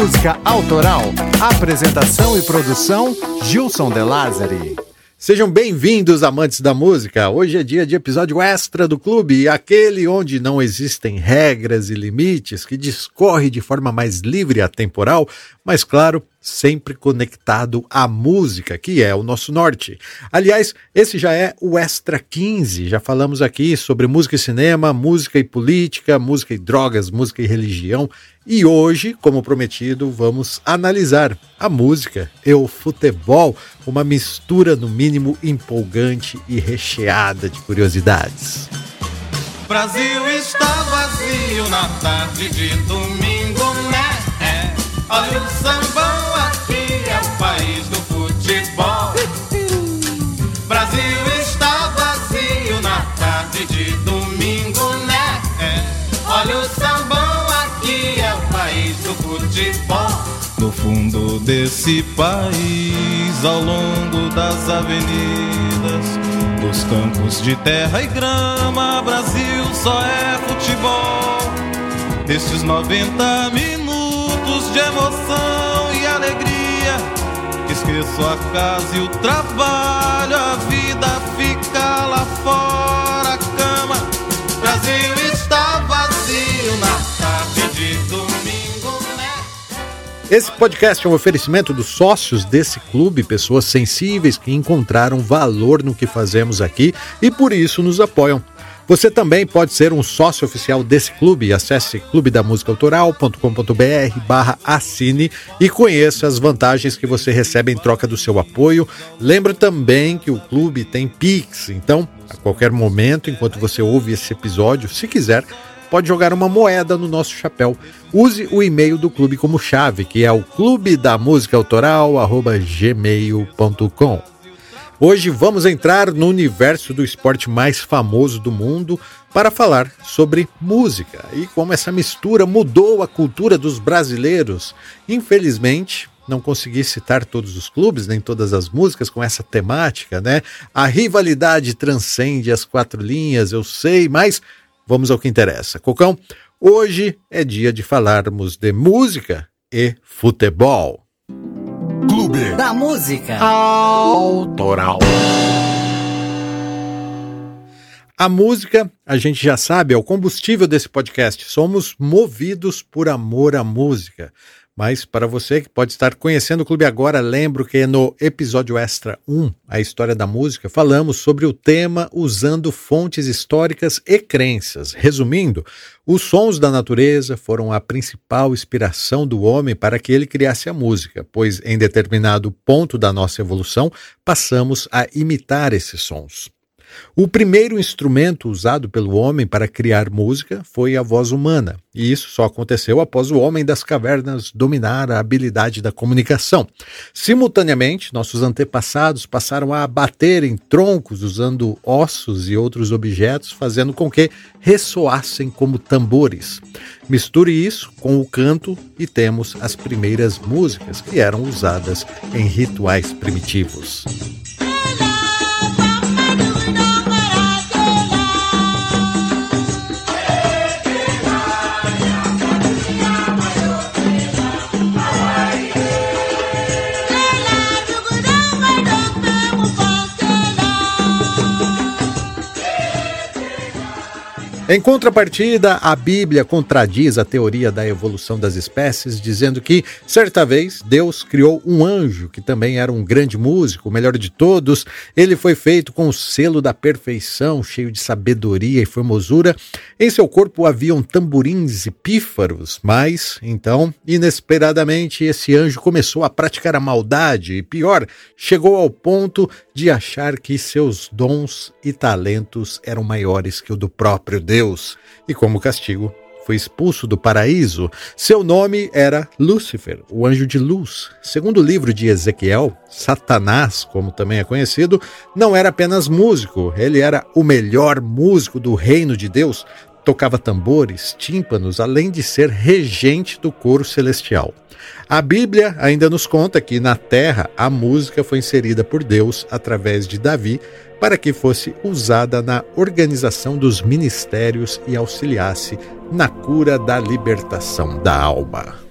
música autoral. Apresentação e produção: Gilson De Lázari. Sejam bem-vindos, amantes da música. Hoje é dia de episódio extra do clube, aquele onde não existem regras e limites, que discorre de forma mais livre e atemporal, mas claro, sempre conectado à música, que é o nosso norte. Aliás, esse já é o Extra 15. Já falamos aqui sobre música e cinema, música e política, música e drogas, música e religião. E hoje, como prometido, vamos analisar a música e o futebol, uma mistura no mínimo empolgante e recheada de curiosidades. Brasil está vazio na tarde de domingo, né? É. Olha o sambão desse país, ao longo das avenidas, dos campos de terra e grama, Brasil só é futebol. Esses 90 minutos de emoção e alegria, esqueço a casa e o trabalho, a vida fica lá fora, Esse podcast é um oferecimento dos sócios desse clube, pessoas sensíveis que encontraram valor no que fazemos aqui e por isso nos apoiam. Você também pode ser um sócio oficial desse clube. Acesse clubedamusicaautoral.com.br barra assine e conheça as vantagens que você recebe em troca do seu apoio. Lembra também que o clube tem Pix, então a qualquer momento, enquanto você ouve esse episódio, se quiser, pode jogar uma moeda no nosso chapéu. Use o e-mail do clube como chave, que é o clube da música autoral, gmail.com. Hoje vamos entrar no universo do esporte mais famoso do mundo para falar sobre música e como essa mistura mudou a cultura dos brasileiros. Infelizmente, não consegui citar todos os clubes, nem todas as músicas com essa temática, né? A rivalidade transcende as quatro linhas, eu sei, mas vamos ao que interessa. Cocão, hoje é dia de falarmos de música e futebol. Clube da Música Autoral. A música, a gente já sabe, é o combustível desse podcast. Somos movidos por amor à música. Mas para você que pode estar conhecendo o clube agora, lembro que no episódio extra 1, a história da música, falamos sobre o tema usando fontes históricas e crenças. Resumindo, os sons da natureza foram a principal inspiração do homem para que ele criasse a música, pois em determinado ponto da nossa evolução passamos a imitar esses sons. O primeiro instrumento usado pelo homem para criar música foi a voz humana, e isso só aconteceu após o homem das cavernas dominar a habilidade da comunicação. Simultaneamente, nossos antepassados passaram a bater em troncos usando ossos e outros objetos, fazendo com que ressoassem como tambores. Misture isso com o canto e temos as primeiras músicas que eram usadas em rituais primitivos. Em contrapartida, a Bíblia contradiz a teoria da evolução das espécies, dizendo que, certa vez, Deus criou um anjo que também era um grande músico, o melhor de todos. Ele foi feito com o selo da perfeição, cheio de sabedoria e formosura. Em seu corpo haviam tamborins e pífaros, mas, então, inesperadamente, esse anjo começou a praticar a maldade e, pior, chegou ao ponto de achar que seus dons e talentos eram maiores que o do próprio Deus. Deus e, como castigo, foi expulso do paraíso. Seu nome era Lúcifer, o anjo de luz. Segundo o livro de Ezequiel, Satanás, como também é conhecido, não era apenas músico, ele era o melhor músico do reino de Deus. Tocava tambores, tímpanos, além de ser regente do coro celestial. A Bíblia ainda nos conta que na terra a música foi inserida por Deus através de Davi para que fosse usada na organização dos ministérios e auxiliasse na cura da libertação da alma.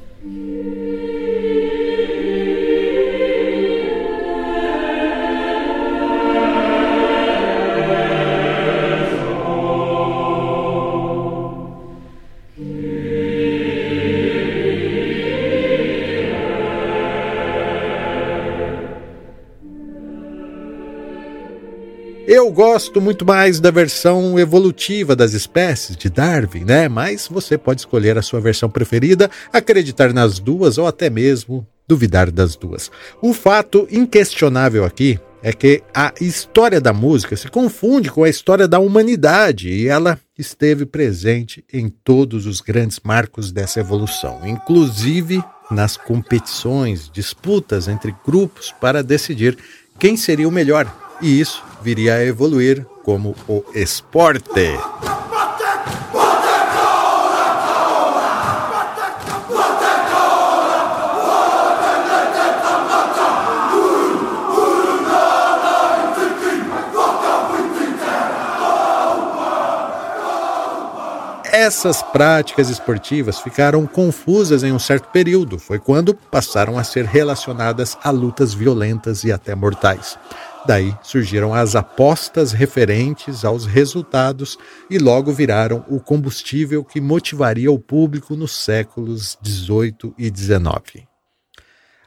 Eu gosto muito mais da versão evolutiva das espécies de Darwin, né? Mas você pode escolher a sua versão preferida, acreditar nas duas ou até mesmo duvidar das duas. O fato inquestionável aqui é que a história da música se confunde com a história da humanidade e ela esteve presente em todos os grandes marcos dessa evolução, inclusive nas competições, disputas entre grupos para decidir quem seria o melhor, e isso viria a evoluir como o esporte. Essas práticas esportivas ficaram confusas em um certo período. Foi quando passaram a ser relacionadas a lutas violentas e até mortais. Daí surgiram as apostas referentes aos resultados e logo viraram o combustível que motivaria o público nos séculos 18 e 19.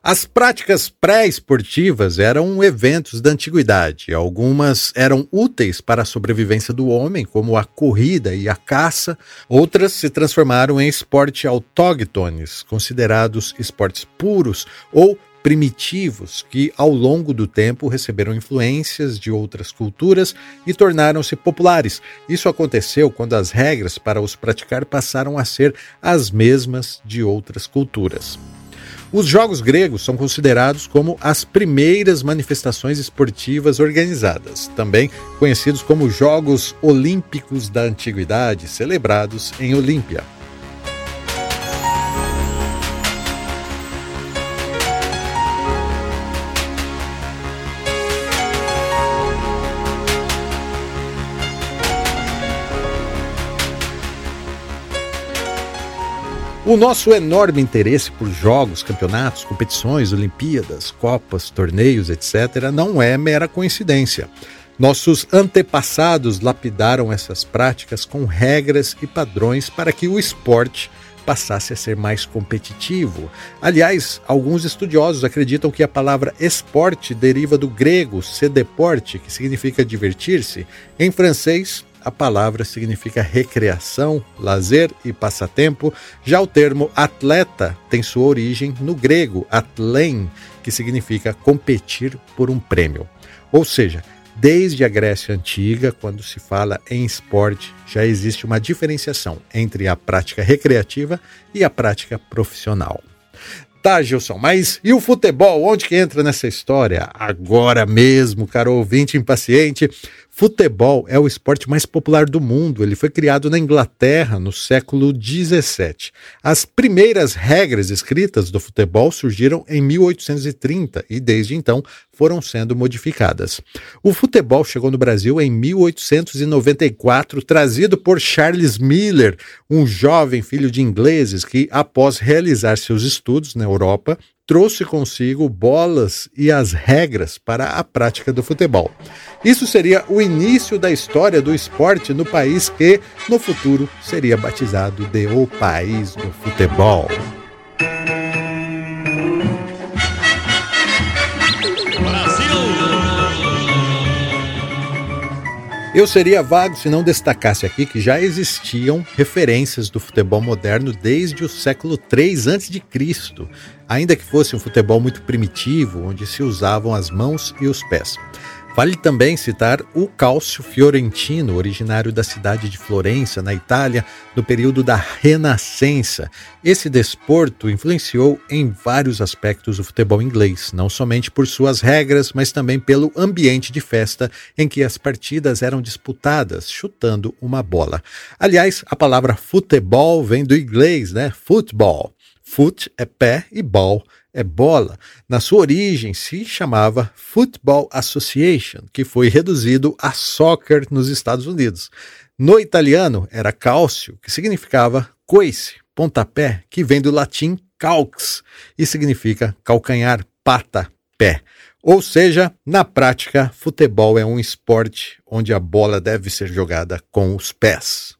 As práticas pré-esportivas eram eventos da antiguidade. Algumas eram úteis para a sobrevivência do homem, como a corrida e a caça. Outras se transformaram em esporte autóctones, considerados esportes puros ou primitivos que, ao longo do tempo, receberam influências de outras culturas e tornaram-se populares. Isso aconteceu quando as regras para os praticar passaram a ser as mesmas de outras culturas. Os Jogos Gregos são considerados como as primeiras manifestações esportivas organizadas, também conhecidos como Jogos Olímpicos da Antiguidade, celebrados em Olímpia. O nosso enorme interesse por jogos, campeonatos, competições, Olimpíadas, Copas, torneios, etc., não é mera coincidência. Nossos antepassados lapidaram essas práticas com regras e padrões para que o esporte passasse a ser mais competitivo. Aliás, alguns estudiosos acreditam que a palavra esporte deriva do grego sedeporte, que significa divertir-se. Em francês, a palavra significa recreação, lazer e passatempo. Já o termo atleta tem sua origem no grego atlen, que significa competir por um prêmio. Ou seja, desde a Grécia Antiga, quando se fala em esporte, já existe uma diferenciação entre a prática recreativa e a prática profissional. Tá, Gilson, mas e o futebol? Onde que entra nessa história? Agora mesmo, caro ouvinte impaciente, Futebol é o esporte mais popular do mundo. Ele foi criado na Inglaterra no século XVII. As primeiras regras escritas do futebol surgiram em 1830 e desde então foram sendo modificadas. O futebol chegou no Brasil em 1894, trazido por Charles Miller, um jovem filho de ingleses que, após realizar seus estudos na Europa, trouxe consigo bolas e as regras para a prática do futebol. Isso seria o início da história do esporte no país que, no futuro, seria batizado de o país do futebol. Eu seria vago se não destacasse aqui que já existiam referências do futebol moderno desde o século III a.C., ainda que fosse um futebol muito primitivo, onde se usavam as mãos e os pés. Vale também citar o cálcio fiorentino, originário da cidade de Florença, na Itália, no período da Renascença. Esse desporto influenciou em vários aspectos o futebol inglês, não somente por suas regras, mas também pelo ambiente de festa em que as partidas eram disputadas, chutando uma bola. Aliás, a palavra futebol vem do inglês, né? Football. Foot é pé e ball é bola. Na sua origem se chamava Football Association, que foi reduzido a soccer nos Estados Unidos. No italiano era calcio, que significava coice, pontapé, que vem do latim calx e significa calcanhar, pata, pé. Ou seja, na prática, futebol é um esporte onde a bola deve ser jogada com os pés.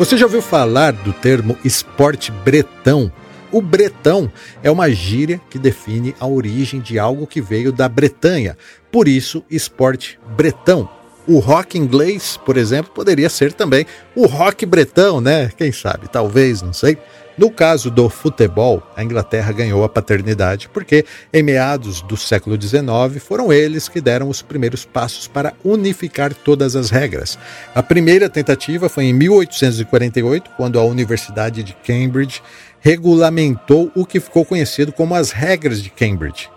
Você já ouviu falar do termo esporte bretão? O bretão é uma gíria que define a origem de algo que veio da Bretanha, por isso, esporte bretão. O rock inglês, por exemplo, poderia ser também o rock bretão, né? Quem sabe, talvez, não sei. No caso do futebol, a Inglaterra ganhou a paternidade porque, em meados do século XIX, foram eles que deram os primeiros passos para unificar todas as regras. A primeira tentativa foi em 1848, quando a Universidade de Cambridge regulamentou o que ficou conhecido como as regras de Cambridge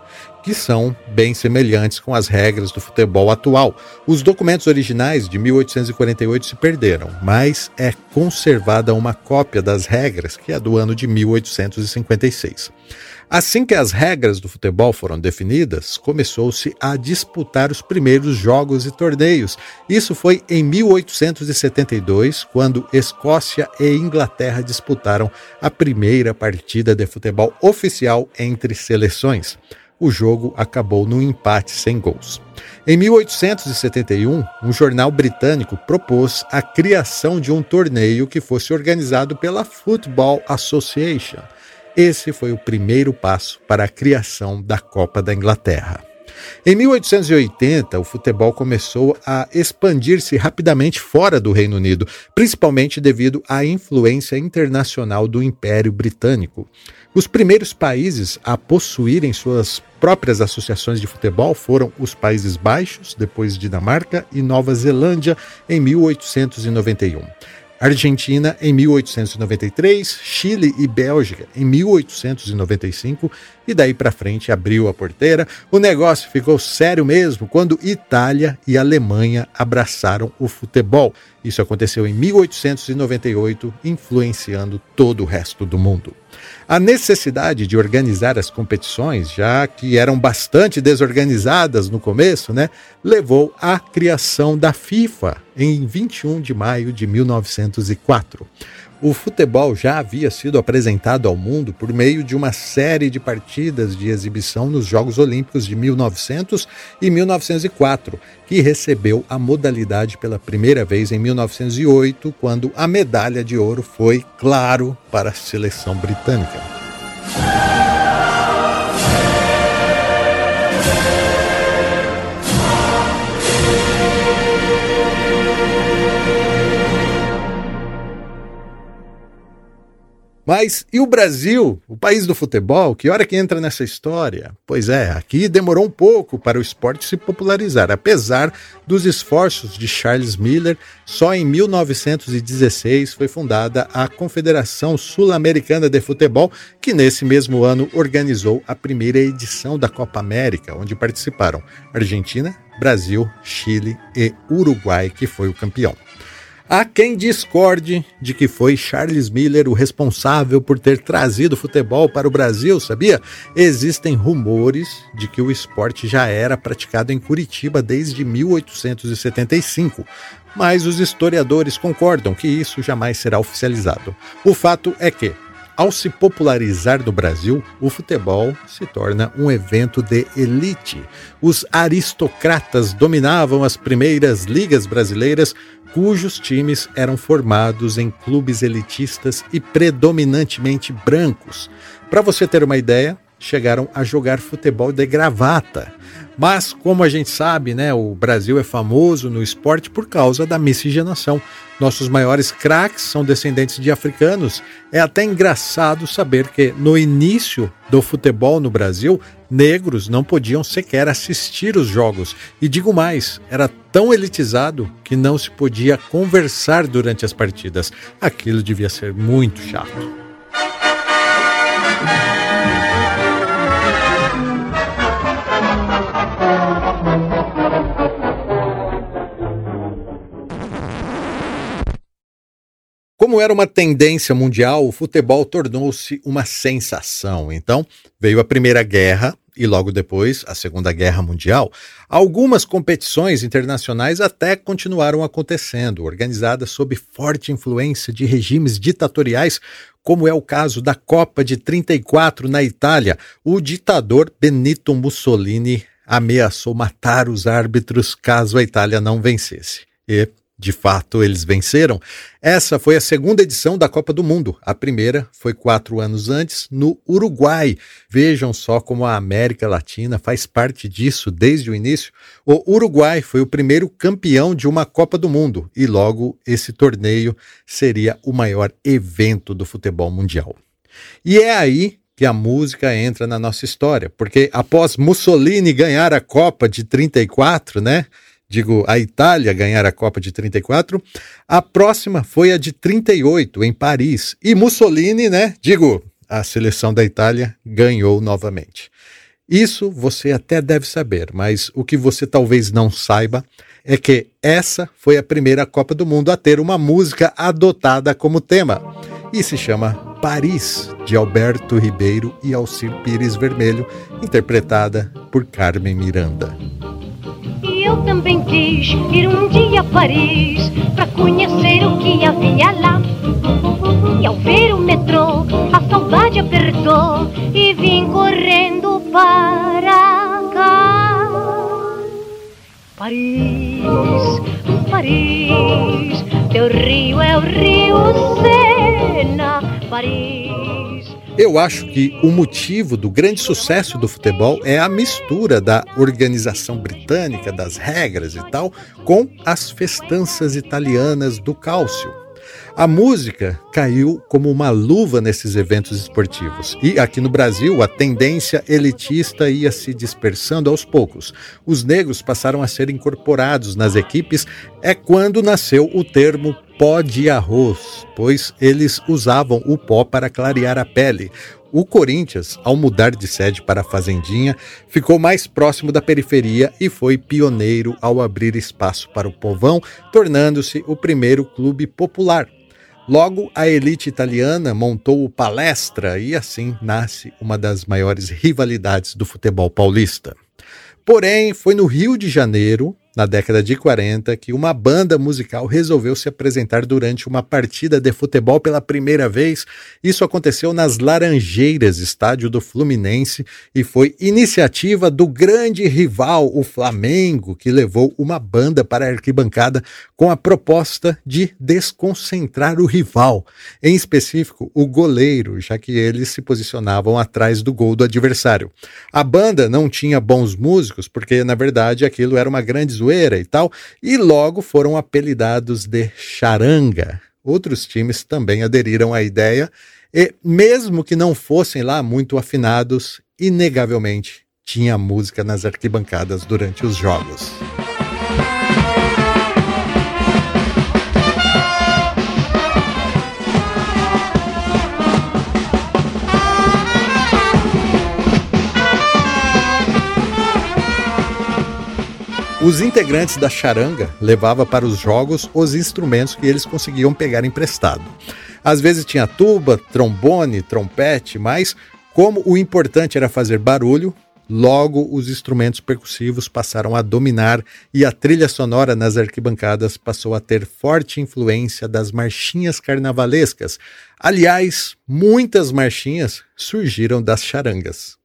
que são bem semelhantes com as regras do futebol atual. Os documentos originais de 1848 se perderam, mas é conservada uma cópia das regras, que é do ano de 1856. Assim que as regras do futebol foram definidas, começou-se a disputar os primeiros jogos e torneios. Isso foi em 1872, quando Escócia e Inglaterra disputaram a primeira partida de futebol oficial entre seleções o jogo acabou num empate sem gols. Em 1871, um jornal britânico propôs a criação de um torneio que fosse organizado pela Football Association. Esse foi o primeiro passo para a criação da Copa da Inglaterra. Em 1880, o futebol começou a expandir-se rapidamente fora do Reino Unido, principalmente devido à influência internacional do Império Britânico. Os primeiros países a possuírem suas próprias associações de futebol foram os Países Baixos, depois Dinamarca e Nova Zelândia em 1891. Argentina em 1893, Chile e Bélgica em 1895 e daí para frente abriu a porteira. O negócio ficou sério mesmo quando Itália e Alemanha abraçaram o futebol. Isso aconteceu em 1898, influenciando todo o resto do mundo. A necessidade de organizar as competições, já que eram bastante desorganizadas no começo, né, levou à criação da FIFA em 21 de maio de 1904. O futebol já havia sido apresentado ao mundo por meio de uma série de partidas de exibição nos Jogos Olímpicos de 1900 e 1904, que recebeu a modalidade pela primeira vez em 1908, quando a medalha de ouro foi, claro, para a seleção britânica. Mas e o Brasil, o país do futebol, que hora que entra nessa história? Pois é, aqui demorou um pouco para o esporte se popularizar, apesar dos esforços de Charles Miller, só em 1916 foi fundada a Confederação Sul-Americana de Futebol, que nesse mesmo ano organizou a primeira edição da Copa América, onde participaram Argentina, Brasil, Chile e Uruguai, que foi o campeão. Há quem discorde de que foi Charles Miller o responsável por ter trazido futebol para o Brasil, sabia? Existem rumores de que o esporte já era praticado em Curitiba desde 1875, mas os historiadores concordam que isso jamais será oficializado. O fato é que, ao se popularizar no Brasil, o futebol se torna um evento de elite. Os aristocratas dominavam as primeiras ligas brasileiras, cujos times eram formados em clubes elitistas e predominantemente brancos. Para você ter uma ideia, chegaram a jogar futebol de gravata. Mas, como a gente sabe, né, o Brasil é famoso no esporte por causa da miscigenação. Nossos maiores craques são descendentes de africanos. É até engraçado saber que, no início do futebol no Brasil, negros não podiam sequer assistir os jogos. E digo mais, era tão elitizado que não se podia conversar durante as partidas. Aquilo devia ser muito chato. Como era uma tendência mundial, o futebol tornou-se uma sensação. Então, veio a Primeira Guerra e logo depois a Segunda Guerra Mundial. Algumas competições internacionais até continuaram acontecendo, organizadas sob forte influência de regimes ditatoriais, como é o caso da Copa de 34 na Itália. O ditador Benito Mussolini ameaçou matar os árbitros caso a Itália não vencesse. E de fato, eles venceram. Essa foi a segunda edição da Copa do Mundo. A primeira foi quatro anos antes, no Uruguai. Vejam só como a América Latina faz parte disso desde o início. O Uruguai foi o primeiro campeão de uma Copa do Mundo e, logo, esse torneio seria o maior evento do futebol mundial. E é aí que a música entra na nossa história, porque após Mussolini ganhar a Copa de 34, né? Digo, a Itália ganhar a Copa de 34. A próxima foi a de 38, em Paris. E Mussolini, né? Digo, a seleção da Itália ganhou novamente. Isso você até deve saber, mas o que você talvez não saiba é que essa foi a primeira Copa do Mundo a ter uma música adotada como tema. E se chama Paris, de Alberto Ribeiro e Alcir Pires Vermelho, interpretada por Carmen Miranda. Eu também quis ir um dia a Paris para conhecer o que havia lá. E ao ver o metrô, a saudade apertou e vim correndo para cá. Paris, Paris, teu rio é o rio Sena, Paris. Eu acho que o motivo do grande sucesso do futebol é a mistura da organização britânica, das regras e tal, com as festanças italianas do cálcio. A música caiu como uma luva nesses eventos esportivos. E aqui no Brasil, a tendência elitista ia se dispersando aos poucos. Os negros passaram a ser incorporados nas equipes. É quando nasceu o termo pó de arroz, pois eles usavam o pó para clarear a pele. O Corinthians, ao mudar de sede para a Fazendinha, ficou mais próximo da periferia e foi pioneiro ao abrir espaço para o povão, tornando-se o primeiro clube popular. Logo, a elite italiana montou o Palestra e assim nasce uma das maiores rivalidades do futebol paulista. Porém, foi no Rio de Janeiro, na década de 40, que uma banda musical resolveu se apresentar durante uma partida de futebol pela primeira vez. Isso aconteceu nas Laranjeiras, estádio do Fluminense, e foi iniciativa do grande rival, o Flamengo, que levou uma banda para a arquibancada com a proposta de desconcentrar o rival, em específico o goleiro, já que eles se posicionavam atrás do gol do adversário. A banda não tinha bons músicos, porque na verdade aquilo era uma grande zoeira e tal, e logo foram apelidados de charanga. Outros times também aderiram à ideia e, mesmo que não fossem lá muito afinados, inegavelmente tinha música nas arquibancadas durante os jogos. Os integrantes da charanga levavam para os jogos os instrumentos que eles conseguiam pegar emprestado. Às vezes tinha tuba, trombone, trompete, mas como o importante era fazer barulho, logo os instrumentos percussivos passaram a dominar e a trilha sonora nas arquibancadas passou a ter forte influência das marchinhas carnavalescas. Aliás, muitas marchinhas surgiram das charangas.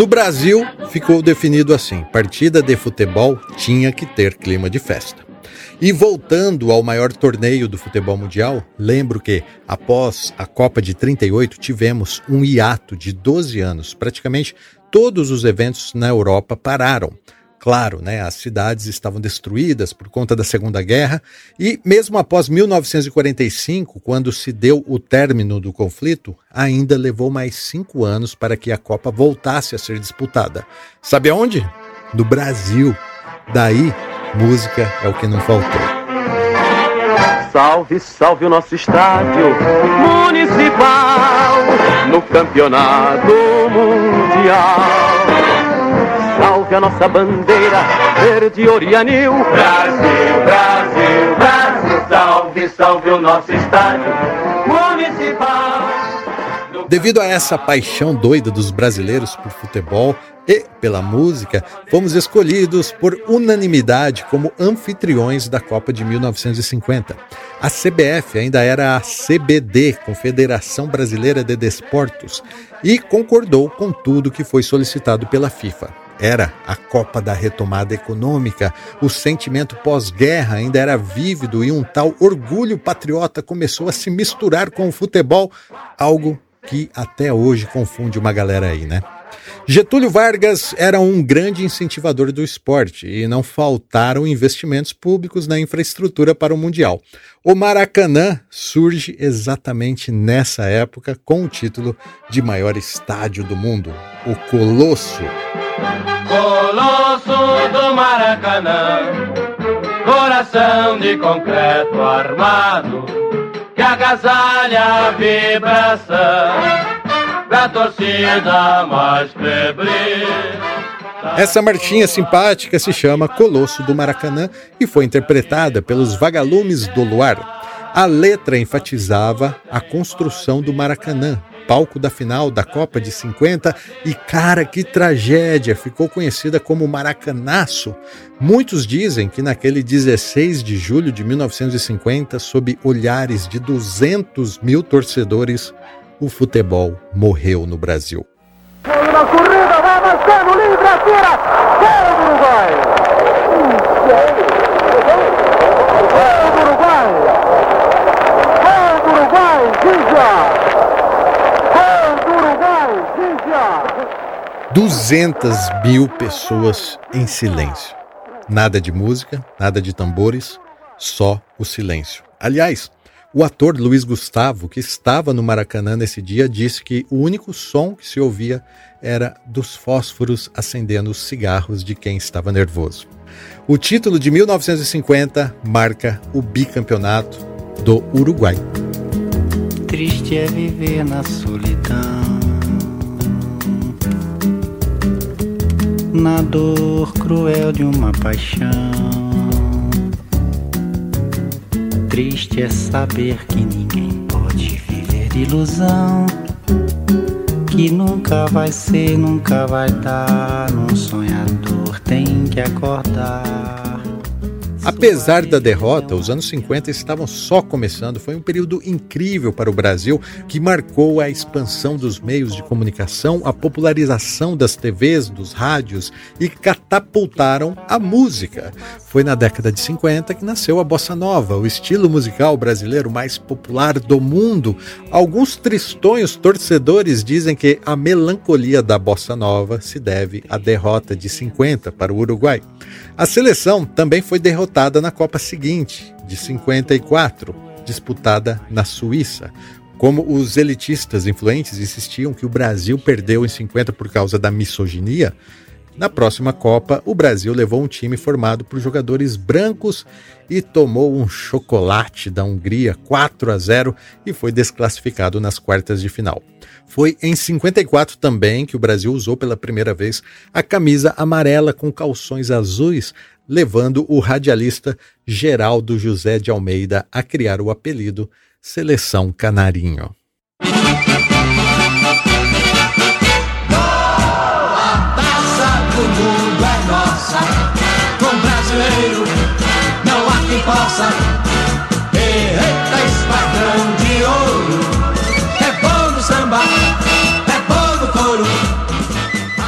No Brasil, ficou definido assim: partida de futebol tinha que ter clima de festa. E voltando ao maior torneio do futebol mundial, lembro que após a Copa de 38 tivemos um hiato de 12 anos. Praticamente todos os eventos na Europa pararam. Claro, né, as cidades estavam destruídas por conta da Segunda Guerra e, mesmo após 1945, quando se deu o término do conflito, ainda levou mais cinco anos para que a Copa voltasse a ser disputada. Sabe aonde? No Brasil. Daí, música é o que não faltou. Salve, salve o nosso estádio municipal no campeonato mundial. Salve a nossa bandeira, verde orianil. Brasil, Brasil, Brasil, salve, salve o nosso estádio municipal. Devido a essa paixão doida dos brasileiros por futebol e pela música, fomos escolhidos por unanimidade como anfitriões da Copa de 1950. A CBF ainda era a CBD, Confederação Brasileira de Desportos, e concordou com tudo que foi solicitado pela FIFA. Era a Copa da retomada econômica, o sentimento pós-guerra ainda era vívido e um tal orgulho patriota começou a se misturar com o futebol, algo que até hoje confunde uma galera aí, né? Getúlio Vargas era um grande incentivador do esporte e não faltaram investimentos públicos na infraestrutura para o Mundial. O Maracanã surge exatamente nessa época com o título de maior estádio do mundo, o Colosso. Colosso do Maracanã, coração de concreto armado, que agasalha a vibração da torcida mais febril. Essa marchinha simpática se chama Colosso do Maracanã e foi interpretada pelos Vagalumes do Luar. A letra enfatizava a construção do Maracanã, palco da final da Copa de 50 e cara que tragédia, ficou conhecida como Maracanaço. Muitos dizem que naquele 16 de julho de 1950, sob olhares de 200 mil torcedores, o futebol morreu no Brasil. Gol do Uruguai, Gija! 200 mil pessoas em silêncio. Nada de música, nada de tambores, só o silêncio. Aliás, o ator Luiz Gustavo, que estava no Maracanã nesse dia, disse que o único som que se ouvia era dos fósforos acendendo os cigarros de quem estava nervoso. O título de 1950 marca o bicampeonato do Uruguai. Triste é viver na solidão, na dor cruel de uma paixão triste é saber que ninguém pode viver ilusão. Que nunca vai ser, nunca vai dar. Num sonhador tem que acordar. Apesar da derrota, os anos 50 estavam só começando. Foi um período incrível para o Brasil que marcou a expansão dos meios de comunicação, a popularização das TVs, dos rádios e catapultaram a música. Foi na década de 50 que nasceu a bossa nova, o estilo musical brasileiro mais popular do mundo. Alguns tristonhos torcedores dizem que a melancolia da bossa nova se deve à derrota de 50 para o Uruguai. A seleção também foi derrotada na Copa seguinte, de 54, disputada na Suíça. Como os elitistas influentes insistiam que o Brasil perdeu em 50 por causa da misoginia, na próxima Copa, o Brasil levou um time formado por jogadores brancos e tomou um chocolate da Hungria 4 a 0 e foi desclassificado nas quartas de final. Foi em 54 também que o Brasil usou pela primeira vez a camisa amarela com calções azuis, levando o radialista Geraldo José de Almeida a criar o apelido Seleção Canarinho. Possa. Eita, espadrão de ouro, é bom no samba, é bom no couro.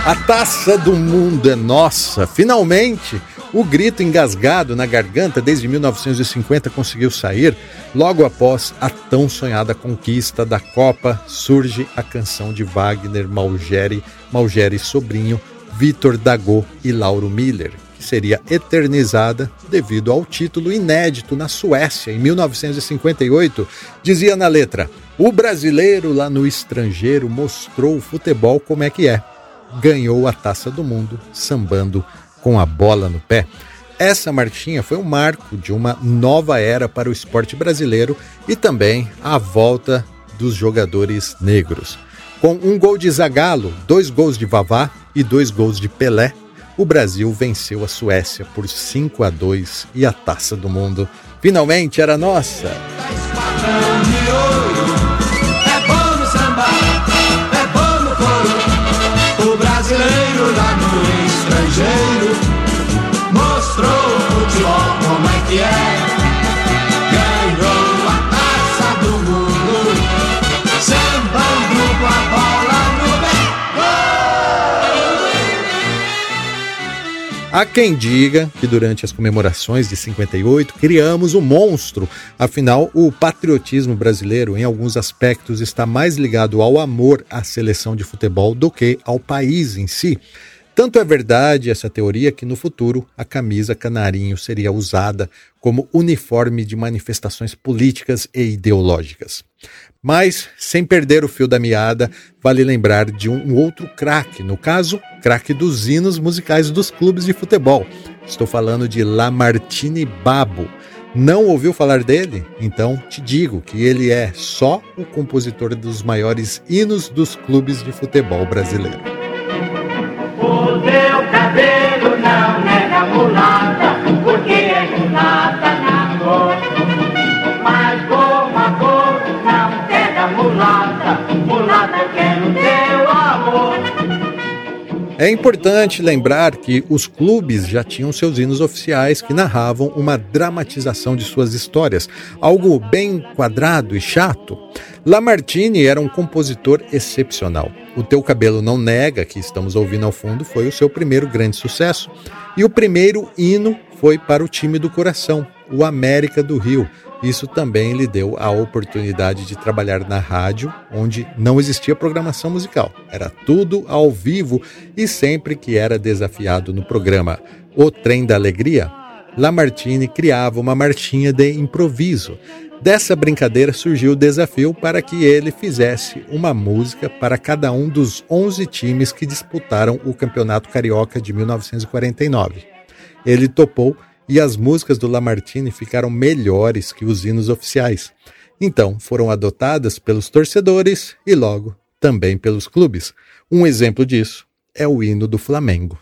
A taça do mundo é nossa, finalmente! O grito engasgado na garganta desde 1950 conseguiu sair. Logo após a tão sonhada conquista da Copa, surge a canção de Wagner Malgeri, Malgeri sobrinho, Vitor Dagô e Lauro Miller, seria eternizada devido ao título inédito na Suécia em 1958. Dizia na letra: O brasileiro lá no estrangeiro mostrou o futebol como é que é. Ganhou a taça do mundo sambando com a bola no pé. Essa marchinha foi um marco de uma nova era para o esporte brasileiro e também a volta dos jogadores negros. Com um gol de Zagallo, dois gols de Vavá e dois gols de Pelé, o Brasil venceu a Suécia por 5 a 2 e a taça do mundo finalmente era nossa. Há quem diga que durante as comemorações de 58 criamos um monstro. Afinal, o patriotismo brasileiro, em alguns aspectos, está mais ligado ao amor à seleção de futebol do que ao país em si. Tanto é verdade essa teoria que no futuro a camisa canarinho seria usada como uniforme de manifestações políticas e ideológicas. Mas, sem perder o fio da meada, vale lembrar de um outro craque, no caso, craque dos hinos musicais dos clubes de futebol. Estou falando de Lamartine Babo. Não ouviu falar dele? Então te digo que ele é só o compositor dos maiores hinos dos clubes de futebol brasileiro. O teu cabelo É importante lembrar que os clubes já tinham seus hinos oficiais que narravam uma dramatização de suas histórias, algo bem quadrado e chato. Lamartine era um compositor excepcional. O Teu Cabelo Não Nega, que estamos ouvindo ao fundo, foi o seu primeiro grande sucesso. E o primeiro hino foi para o time do coração, o América do Rio. Isso também lhe deu a oportunidade de trabalhar na rádio, onde não existia programação musical. Era tudo ao vivo e sempre que era desafiado no programa O Trem da Alegria, Lamartine criava uma marchinha de improviso. Dessa brincadeira surgiu o desafio para que ele fizesse uma música para cada um dos 11 times que disputaram o Campeonato Carioca de 1949. Ele topou e as músicas do Lamartine ficaram melhores que os hinos oficiais. Então foram adotadas pelos torcedores e logo também pelos clubes. Um exemplo disso é o hino do Flamengo.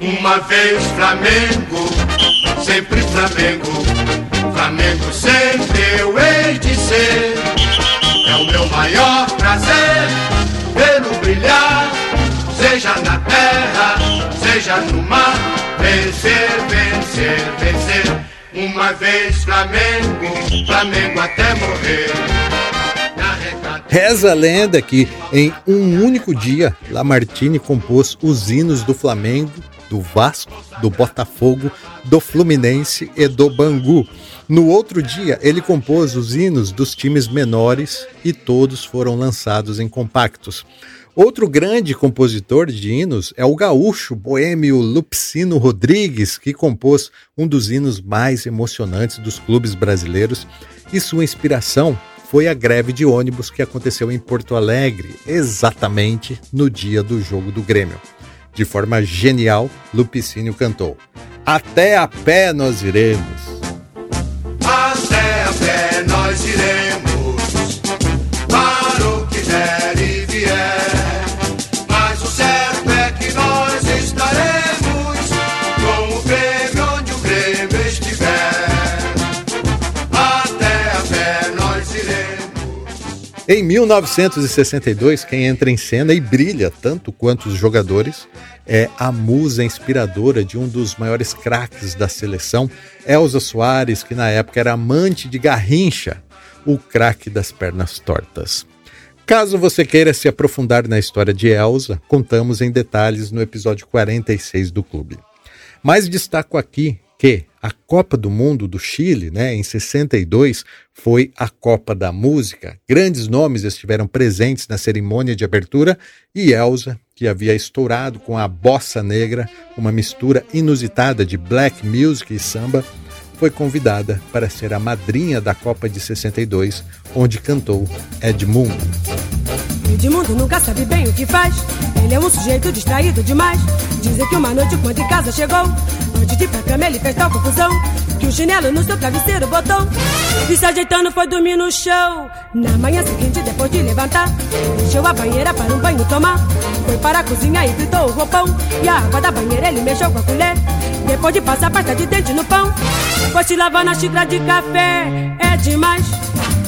Uma vez Flamengo, sempre Flamengo, Flamengo sempre eu hei de ser. É o meu maior prazer vê-lo brilhar, seja na terra, seja no mar, vencer, vencer, vencer. Uma vez Flamengo, Flamengo até morrer. Reza a lenda que, em um único dia, Lamartine compôs os hinos do Flamengo do Vasco, do Botafogo, do Fluminense e do Bangu. No outro dia, ele compôs os hinos dos times menores e todos foram lançados em compactos. Outro grande compositor de hinos é o gaúcho boêmio Lupicino Rodrigues, que compôs um dos hinos mais emocionantes dos clubes brasileiros, e sua inspiração foi a greve de ônibus que aconteceu em Porto Alegre, exatamente no dia do jogo do Grêmio. De forma genial, Lupicínio cantou: Até a pé nós iremos. Até a pé nós iremos, Em 1962, quem entra em cena e brilha tanto quanto os jogadores é a musa inspiradora de um dos maiores craques da seleção, Elza Soares, que na época era amante de Garrincha, o craque das pernas tortas. Caso você queira se aprofundar na história de Elza, contamos em detalhes no episódio 46 do clube. Mas destaco aqui que a Copa do Mundo do Chile, né, em 62, foi a Copa da Música. Grandes nomes estiveram presentes na cerimônia de abertura e Elsa, que havia estourado com a bossa negra, uma mistura inusitada de black music e samba, foi convidada para ser a madrinha da Copa de 62, onde cantou Edmundo. Edmundo nunca sabe bem o que faz. Ele é um sujeito distraído demais. Dizem que uma noite, quando em casa chegou, antes de ir pra cama, ele fez tal confusão. Que o chinelo no seu travesseiro botou. E se ajeitando foi dormir no chão. Na manhã seguinte, depois de levantar, encheu a banheira para um banho tomar. Foi para a cozinha e gritou o roupão. E a água da banheira ele mexeu com a colher. Depois de passar pasta de dente no pão, foi se lavar na xícara de café. É demais.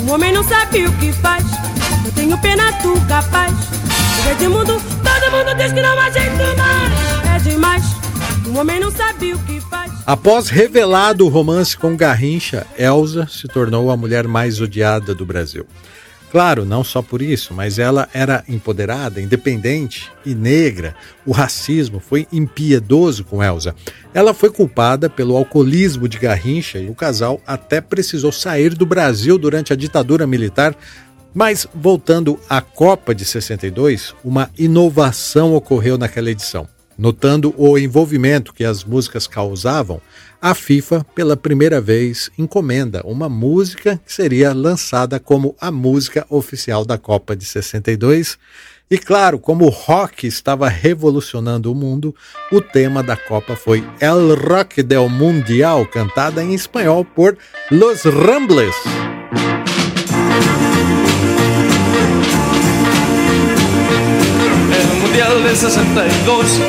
Um homem não sabe o que faz. Tenho pena, tu capaz. De mundo, todo mundo diz que não há jeito mais. É demais. Um homem não sabe o que faz. Após revelado o romance com Garrincha, Elsa se tornou a mulher mais odiada do Brasil. Claro, não só por isso, mas ela era empoderada, independente e negra. O racismo foi impiedoso com Elsa. Ela foi culpada pelo alcoolismo de Garrincha e o casal até precisou sair do Brasil durante a ditadura militar. Mas voltando à Copa de 62, uma inovação ocorreu naquela edição. Notando o envolvimento que as músicas causavam, a FIFA, pela primeira vez, encomenda uma música que seria lançada como a música oficial da Copa de 62. E claro, como o rock estava revolucionando o mundo, o tema da Copa foi El Rock del Mundial, cantada em espanhol por Los Rambles. Mundial del 62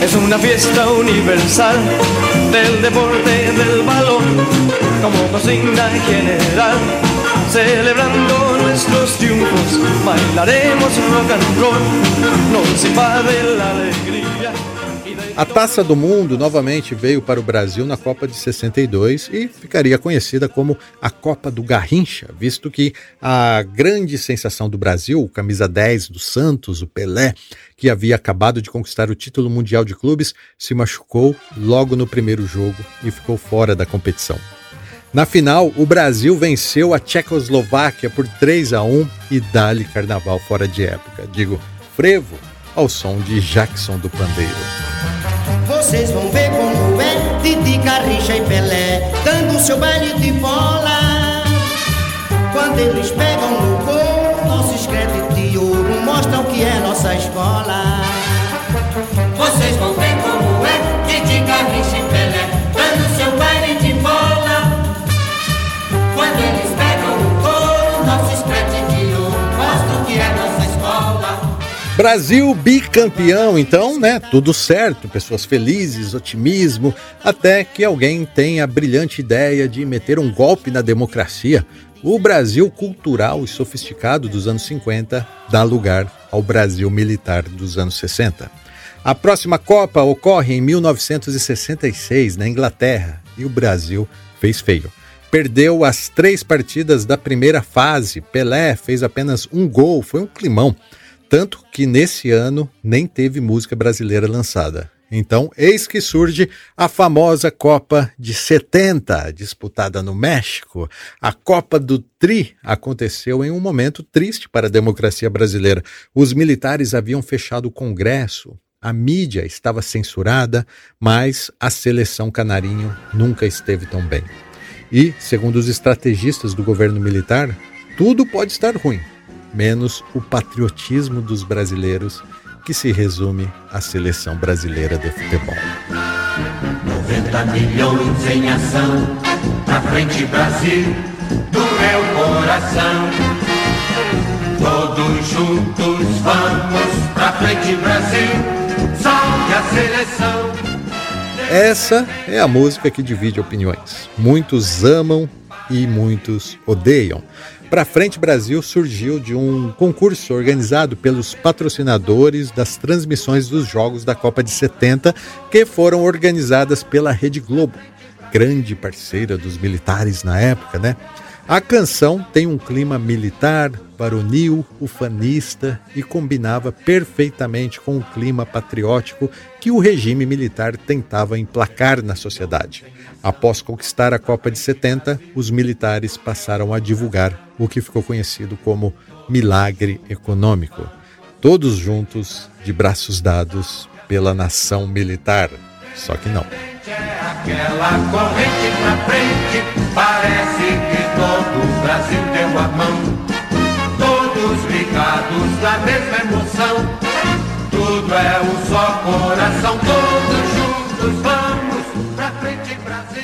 es una fiesta universal del deporte del balón como consigna general. Celebrando nuestros triunfos, bailaremos rock and roll, nos invade la. A Taça do Mundo novamente veio para o Brasil na Copa de 62 e ficaria conhecida como a Copa do Garrincha, visto que a grande sensação do Brasil, o camisa 10 do Santos, o Pelé, que havia acabado de conquistar o título mundial de clubes, se machucou logo no primeiro jogo e ficou fora da competição. Na final, o Brasil venceu a Tchecoslováquia por 3 a 1 e dali carnaval fora de época. Digo, frevo ao som de Jackson do Pandeiro. Vocês vão ver como é Didi, Garrincha e Pelé Dando seu baile de bola. Quando eles pegam no gol Nossos créditos de ouro Mostram que é nossa escola Brasil bicampeão, então, né? Tudo certo, pessoas felizes, otimismo, até que alguém tenha a brilhante ideia de meter um golpe na democracia. O Brasil cultural e sofisticado dos anos 50 dá lugar ao Brasil militar dos anos 60. A próxima Copa ocorre em 1966, na Inglaterra, e o Brasil fez feio. Perdeu as três partidas da primeira fase. Pelé fez apenas um gol, foi um climão. Tanto que nesse ano nem teve música brasileira lançada. Então, eis que surge a famosa Copa de 70, disputada no México. A Copa do Tri aconteceu em um momento triste para a democracia brasileira. Os militares haviam fechado o Congresso, a mídia estava censurada, mas a seleção canarinho nunca esteve tão bem. E, segundo os estrategistas do governo militar, tudo pode estar ruim, menos o patriotismo dos brasileiros, que se resume à seleção brasileira de futebol. 90 milhões em ação, pra frente Brasil, do meu coração. Todos juntos vamos pra frente Brasil, salve a seleção. Essa é a música que divide opiniões. Muitos amam e muitos odeiam. Pra Frente Brasil surgiu de um concurso organizado pelos patrocinadores das transmissões dos jogos da Copa de 70, que foram organizadas pela Rede Globo, grande parceira dos militares na época, né? A canção tem um clima militar, varonil, ufanista e combinava perfeitamente com o clima patriótico que o regime militar tentava emplacar na sociedade. Após conquistar a Copa de 70, os militares passaram a divulgar o que ficou conhecido como milagre econômico. Todos juntos, de braços dados, pela nação militar. Só que não. Aquela corrente pra frente, parece que todo o Brasil deu a mão. Todos ligados na mesma emoção. Tudo é um só coração, todos juntos vamos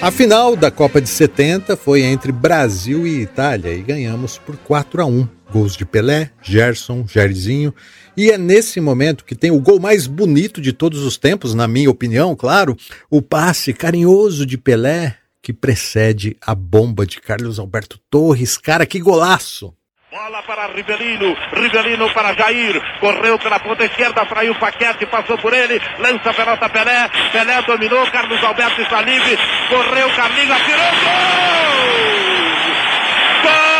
A final da Copa de 70 foi entre Brasil e Itália e ganhamos por 4 a 1. Gols de Pelé, Gerson, Jairzinho. E é nesse momento que tem o gol mais bonito de todos os tempos, na minha opinião, claro, o passe carinhoso de Pelé que precede a bomba de Carlos Alberto Torres. Cara, que golaço! Bola para Rivelino, Rivelino para Jair, correu pela ponta esquerda, fraiu o Paquete, passou por ele, lança a pelota Pelé, Pelé dominou, Carlos Alberto está livre, correu, Carlinhos, atirou, gol!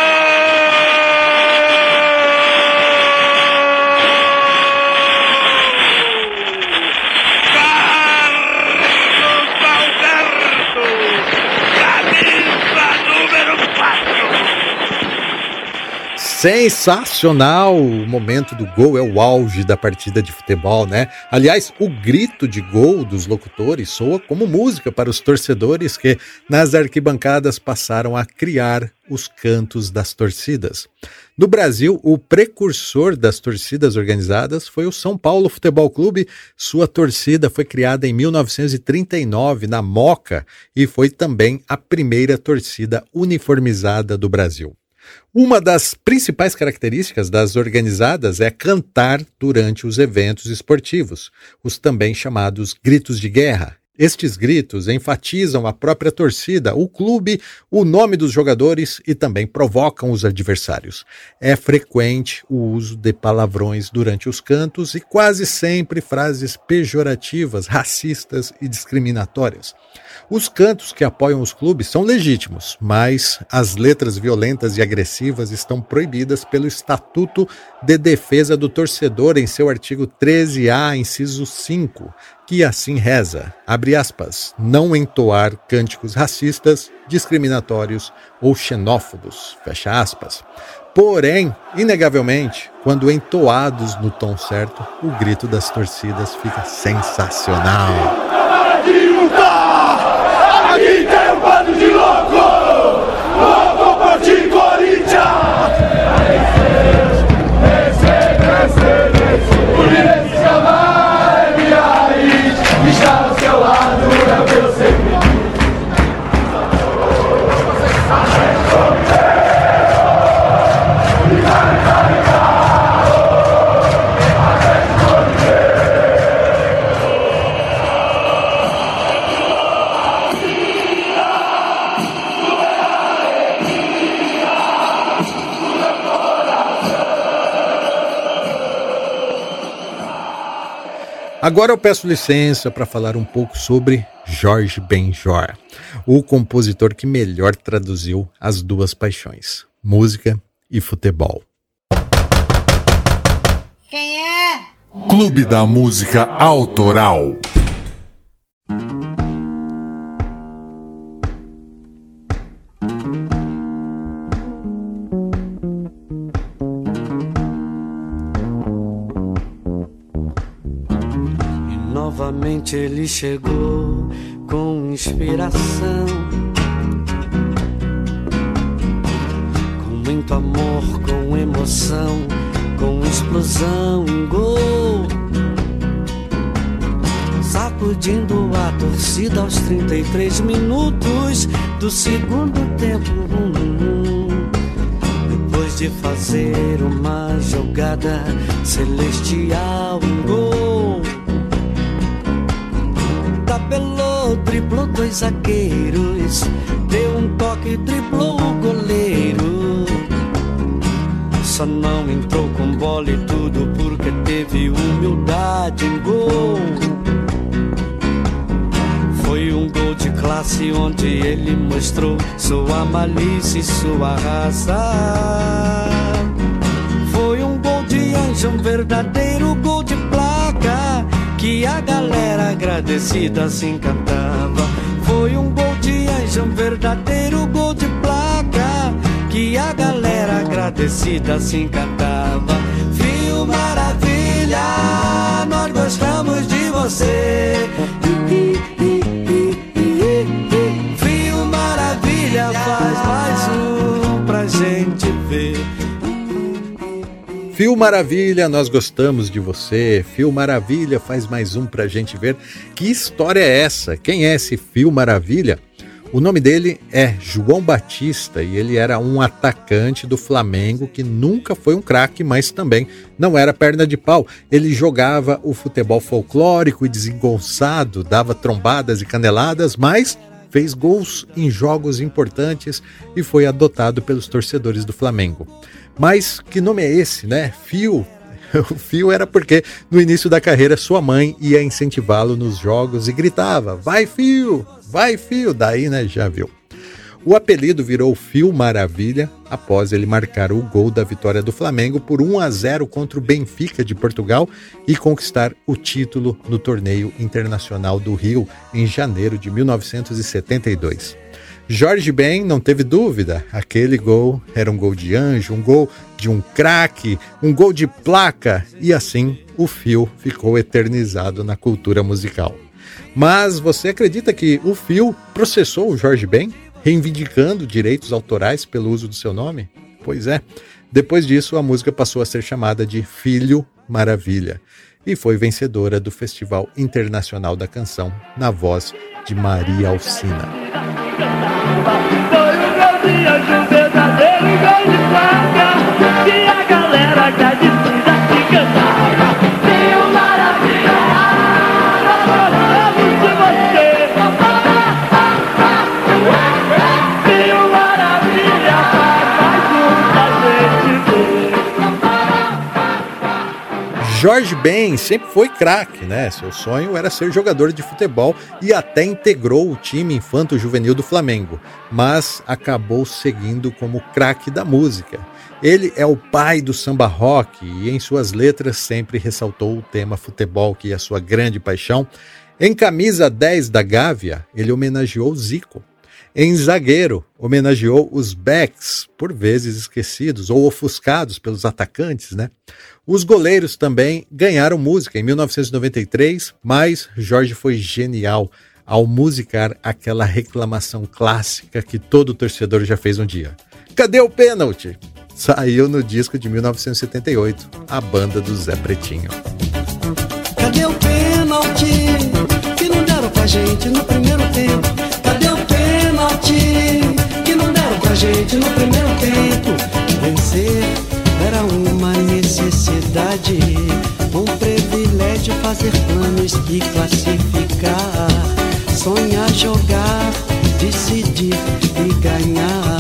Sensacional! O momento do gol é o auge da partida de futebol, né? Aliás, o grito de gol dos locutores soa como música para os torcedores que, nas arquibancadas, passaram a criar os cantos das torcidas. No Brasil, o precursor das torcidas organizadas foi o São Paulo Futebol Clube. Sua torcida foi criada em 1939 na Moca e foi também a primeira torcida uniformizada do Brasil. Uma das principais características das organizadas é cantar durante os eventos esportivos, os também chamados gritos de guerra. Estes gritos enfatizam a própria torcida, o clube, o nome dos jogadores e também provocam os adversários. É frequente o uso de palavrões durante os cantos e quase sempre frases pejorativas, racistas e discriminatórias. Os cantos que apoiam os clubes são legítimos, mas as letras violentas e agressivas estão proibidas pelo Estatuto de Defesa do Torcedor em seu artigo 13A, inciso 5, que assim reza, abre aspas, não entoar cânticos racistas, discriminatórios ou xenófobos, fecha aspas. Porém, inegavelmente, quando entoados no tom certo, o grito das torcidas fica sensacional. Agora eu peço licença para falar um pouco sobre Jorge Benjor, o compositor que melhor traduziu as duas paixões, música e futebol. Quem é? Clube da Música Autoral. Ele chegou com inspiração, com muito amor, com emoção, com explosão, um gol. Sacudindo a torcida aos 33 minutos do segundo tempo. Depois de fazer uma jogada celestial, um gol driblou dois zagueiros, deu um toque, driblou o goleiro. Só não entrou com bola e tudo porque teve humildade em gol. Foi um gol de classe onde ele mostrou sua malícia e sua raça. Foi um gol de anjo, verdadeiro que a galera agradecida se encantava. Foi um gol de anjo, um verdadeiro gol de placa, que a galera agradecida se encantava. Viu maravilha, nós gostamos de você. Fio Maravilha, nós gostamos de você. Fio Maravilha faz mais um pra gente ver. Que história é essa? Quem é esse Fio Maravilha? O nome dele é João Batista e ele era um atacante do Flamengo que nunca foi um craque, mas também não era perna de pau. Ele jogava o futebol folclórico e desengonçado, dava trombadas e caneladas, mas fez gols em jogos importantes e foi adotado pelos torcedores do Flamengo. Mas que nome é esse, né? Fio o fio era porque no início da carreira sua mãe ia incentivá-lo nos jogos e gritava: Vai, fio! Vai, fio! Daí, né, já viu. O apelido virou Fio Maravilha após ele marcar o gol da vitória do Flamengo por 1 a 0 contra o Benfica de Portugal e conquistar o título no torneio internacional do Rio em janeiro de 1972. Jorge Ben não teve dúvida, aquele gol era um gol de anjo, um gol de um craque, um gol de placa e assim o fio ficou eternizado na cultura musical. Mas você acredita que o Fio processou o Jorge Ben, reivindicando direitos autorais pelo uso do seu nome? Pois é. Depois disso, a música passou a ser chamada de Filho Maravilha e foi vencedora do Festival Internacional da Canção na voz de Maria Alcina. Foi um Jorge Ben sempre foi craque, né? Seu sonho era ser jogador de futebol e até integrou o time infanto-juvenil do Flamengo, mas acabou seguindo como craque da música. Ele é o pai do samba rock e em suas letras sempre ressaltou o tema futebol, que é a sua grande paixão. Em camisa 10 da Gávea, ele homenageou Zico. Em zagueiro, homenageou os backs, por vezes esquecidos ou ofuscados pelos atacantes, né? Os goleiros também ganharam música em 1993, mas Jorge foi genial ao musicar aquela reclamação clássica que todo torcedor já fez um dia. Cadê o pênalti? Saiu no disco de 1978, a banda do Zé Pretinho. Cadê o pênalti que não deram pra gente no primeiro tempo? Cadê o pênalti que não deram pra gente no primeiro tempo? Vencer era uma necessidade, um privilégio fazer planos e classificar, sonhar, jogar, decidir e ganhar,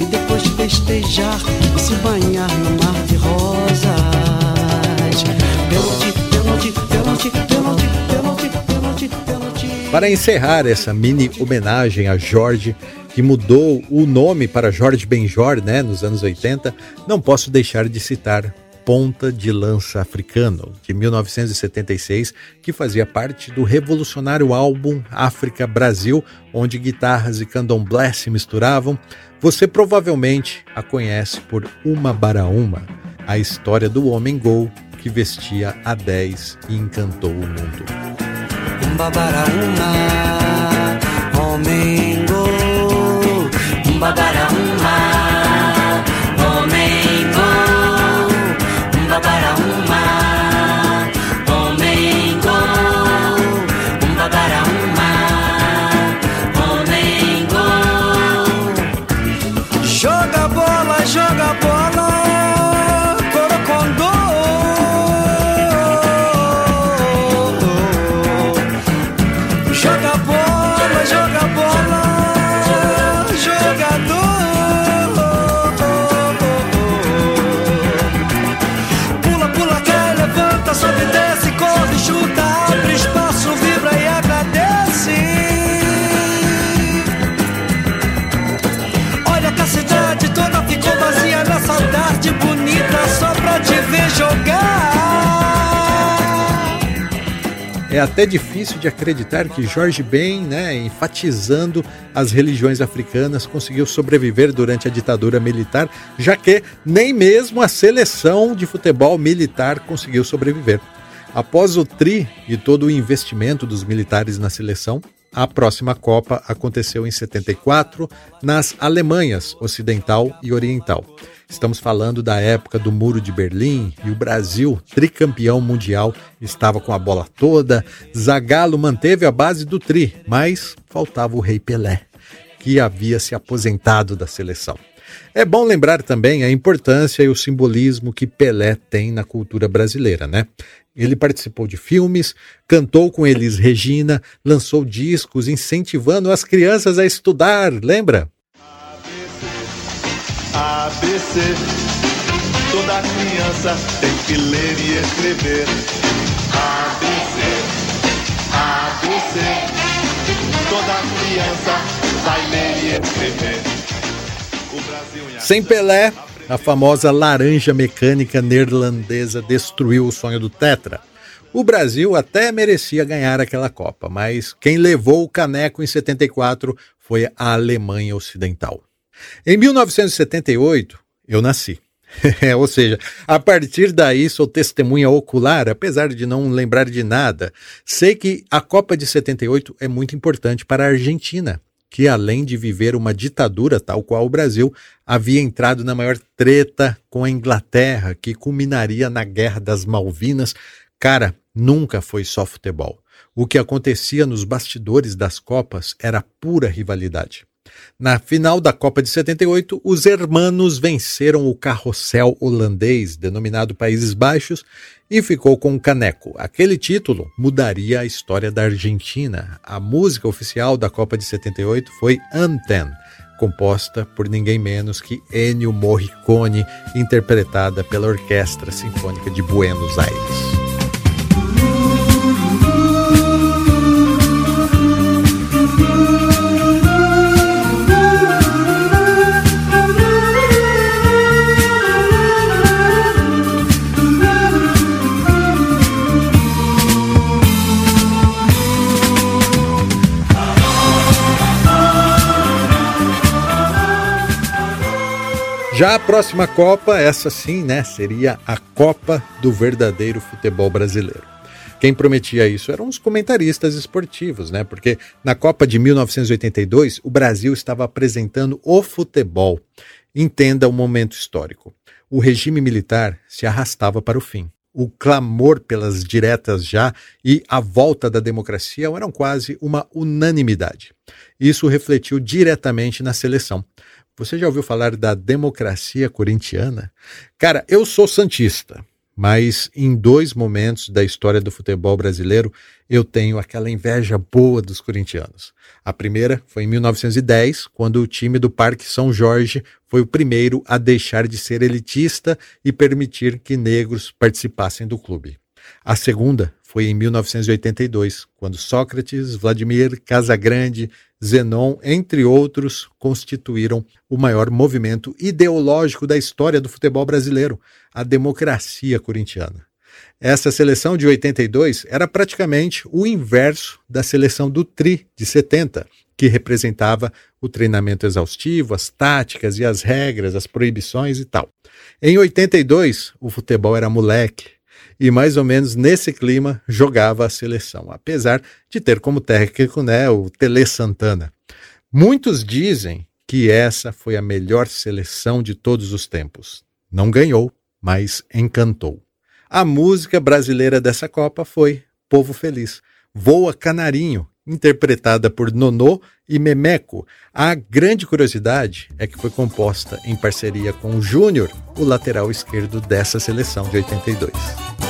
e depois festejar e se banhar no mar de rosas. Pênalti, pênalti, pênalti, pênalti, pênalti, pênalti, pênalti. Para encerrar essa mini homenagem a Jorge, que mudou o nome para Jorge Benjor, né, nos anos 80, não posso deixar de citar Ponta de Lança Africano, de 1976, que fazia parte do revolucionário álbum África Brasil, onde guitarras e candomblé se misturavam. Você provavelmente a conhece por Uma Baraúma, a história do homem gol que vestia a 10 e encantou o mundo. Uma Baraúma, homem gol. É até difícil de acreditar que Jorge Ben, né, enfatizando as religiões africanas, conseguiu sobreviver durante a ditadura militar, já que nem mesmo a seleção de futebol militar conseguiu sobreviver. Após o tri e todo o investimento dos militares na seleção, a próxima Copa aconteceu em 74 nas Alemanhas Ocidental e Oriental. Estamos falando da época do Muro de Berlim e o Brasil, tricampeão mundial, estava com a bola toda. Zagallo manteve a base do tri, mas faltava o Rei Pelé, que havia se aposentado da seleção. É bom lembrar também a importância e o simbolismo que Pelé tem na cultura brasileira, né? Ele participou de filmes, cantou com Elis Regina, lançou discos incentivando as crianças a estudar, lembra? ABC, toda criança tem que ler e escrever. ABC, ABC, toda criança vai ler e escrever. Sem Pelé, a famosa laranja mecânica neerlandesa destruiu o sonho do Tetra. O Brasil até merecia ganhar aquela Copa, mas quem levou o caneco em 74 foi a Alemanha Ocidental. Em 1978, eu nasci. Ou seja, a partir daí sou testemunha ocular, apesar de não lembrar de nada. Sei que a Copa de 78 é muito importante para a Argentina, que além de viver uma ditadura tal qual o Brasil, havia entrado na maior treta com a Inglaterra, que culminaria na Guerra das Malvinas. Cara, nunca foi só futebol. O que acontecia nos bastidores das Copas era pura rivalidade. Na final da Copa de 78, os hermanos venceram o carrossel holandês, denominado Países Baixos, e ficou com o caneco. Aquele título mudaria a história da Argentina. A música oficial da Copa de 78 foi Anten, composta por ninguém menos que Ennio Morricone, interpretada pela Orquestra Sinfônica de Buenos Aires. Já a próxima Copa, essa sim, né, seria a Copa do verdadeiro futebol brasileiro. Quem prometia isso eram os comentaristas esportivos, né? Porque na Copa de 1982 o Brasil estava apresentando o futebol. Entenda o momento histórico. O regime militar se arrastava para o fim. O clamor pelas diretas já e a volta da democracia eram quase uma unanimidade. Isso refletiu diretamente na seleção. Você já ouviu falar da democracia corintiana? Cara, eu sou santista, mas em dois momentos da história do futebol brasileiro eu tenho aquela inveja boa dos corintianos. A primeira foi em 1910, quando o time do Parque São Jorge foi o primeiro a deixar de ser elitista e permitir que negros participassem do clube. A segunda foi em 1982, quando Sócrates, Vladimir Casagrande, Zenon, entre outros, constituíram o maior movimento ideológico da história do futebol brasileiro, a democracia corintiana. Essa seleção de 82 era praticamente o inverso da seleção do Tri de 70, que representava o treinamento exaustivo, as táticas e as regras, as proibições e tal. Em 82, o futebol era moleque, e mais ou menos nesse clima jogava a seleção, apesar de ter como técnico né, o Tele Santana. Muitos dizem que essa foi a melhor seleção de todos os tempos. Não ganhou, mas encantou. A música brasileira dessa Copa foi Povo Feliz, Voa Canarinho, interpretada por Nonô e Memeco. A grande curiosidade é que foi composta em parceria com o Júnior, o lateral esquerdo dessa seleção de 82.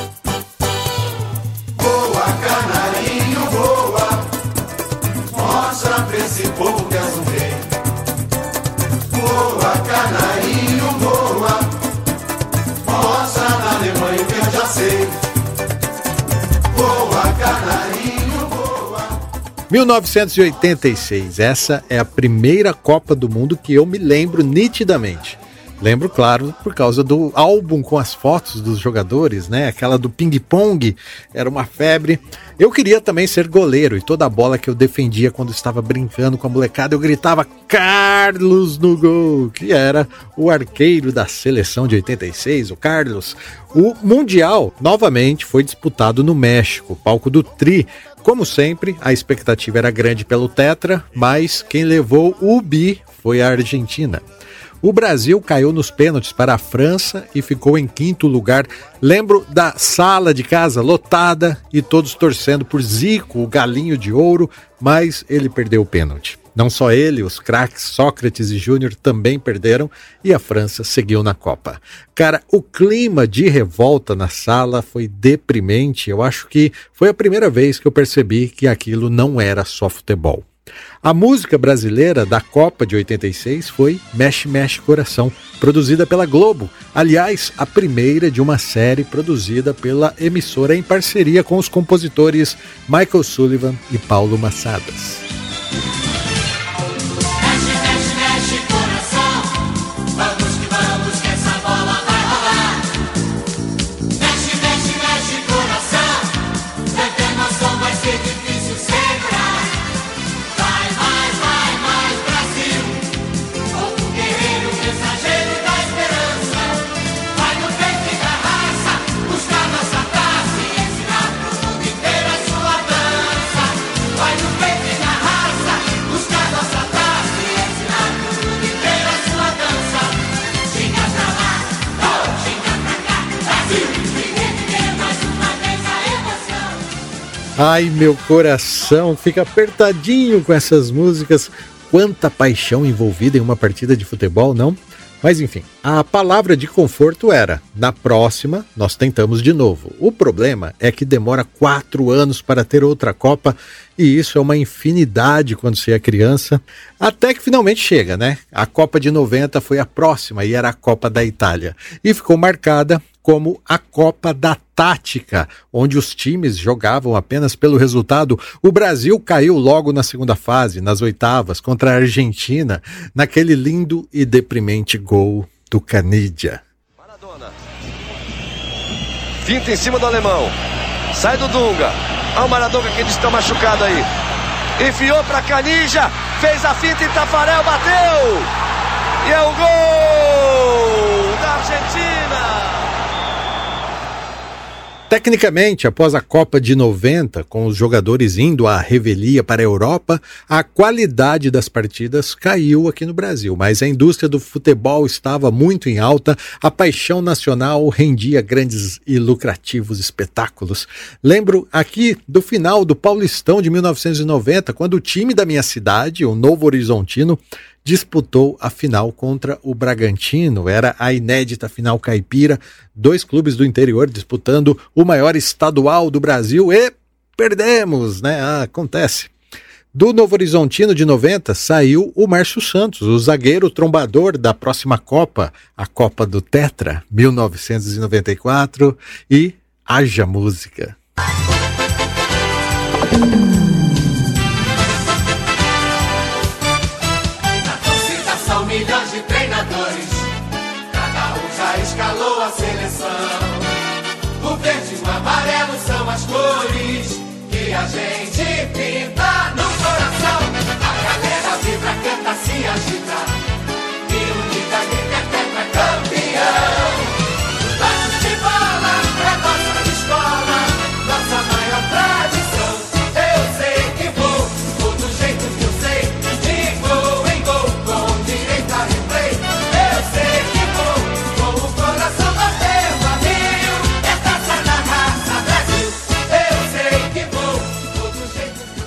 1986. Essa é a primeira Copa do Mundo que eu me lembro nitidamente. Lembro, claro, por causa do álbum com as fotos dos jogadores, né? Aquela do ping-pong era uma febre. Eu queria também ser goleiro e toda a bola que eu defendia quando estava brincando com a molecada, eu gritava Carlos no gol, que era o arqueiro da seleção de 86, o Carlos. O Mundial, novamente, foi disputado no México, palco do Tri. Como sempre, a expectativa era grande pelo Tetra, mas quem levou o Bi foi a Argentina. O Brasil caiu nos pênaltis para a França e ficou em quinto lugar. Lembro da sala de casa lotada e todos torcendo por Zico, o galinho de ouro, mas ele perdeu o pênalti. Não só ele, os craques Sócrates e Júnior também perderam e a França seguiu na Copa. Cara, o clima de revolta na sala foi deprimente. Eu acho que foi a primeira vez que eu percebi que aquilo não era só futebol. A música brasileira da Copa de 86 foi Mexe Mexe Coração, produzida pela Globo. Aliás, a primeira de uma série produzida pela emissora em parceria com os compositores Michael Sullivan e Paulo Massadas. Ai, meu coração fica apertadinho com essas músicas. Quanta paixão envolvida em uma partida de futebol, não? Mas enfim, a palavra de conforto era: na próxima nós tentamos de novo. O problema é que demora quatro anos para ter outra Copa e isso é uma infinidade quando se é criança. Até que finalmente chega, né? A Copa de 90 foi a próxima e era a Copa da Itália e ficou marcada como a Copa da Tática, onde os times jogavam apenas pelo resultado. O Brasil caiu logo na segunda fase, nas oitavas, contra a Argentina, naquele lindo e deprimente gol do Canidia. Maradona. Finta em cima do alemão. Sai do Dunga. Olha o Maradona que eles estão machucado aí. Enfiou para Canija, fez a finta e Tafarel bateu. E é o gol da Argentina. Tecnicamente, após a Copa de 90, com os jogadores indo à revelia para a Europa, a qualidade das partidas caiu aqui no Brasil, mas a indústria do futebol estava muito em alta, a paixão nacional rendia grandes e lucrativos espetáculos. Lembro aqui do final do Paulistão de 1990, quando o time da minha cidade, o Novo Horizontino, disputou a final contra o Bragantino. Era a inédita final caipira, dois clubes do interior disputando o maior estadual do Brasil e perdemos, né? Ah, acontece. Do Novo Horizontino de 90 saiu o Márcio Santos, o zagueiro trombador da próxima Copa, a Copa do Tetra, 1994, e haja música.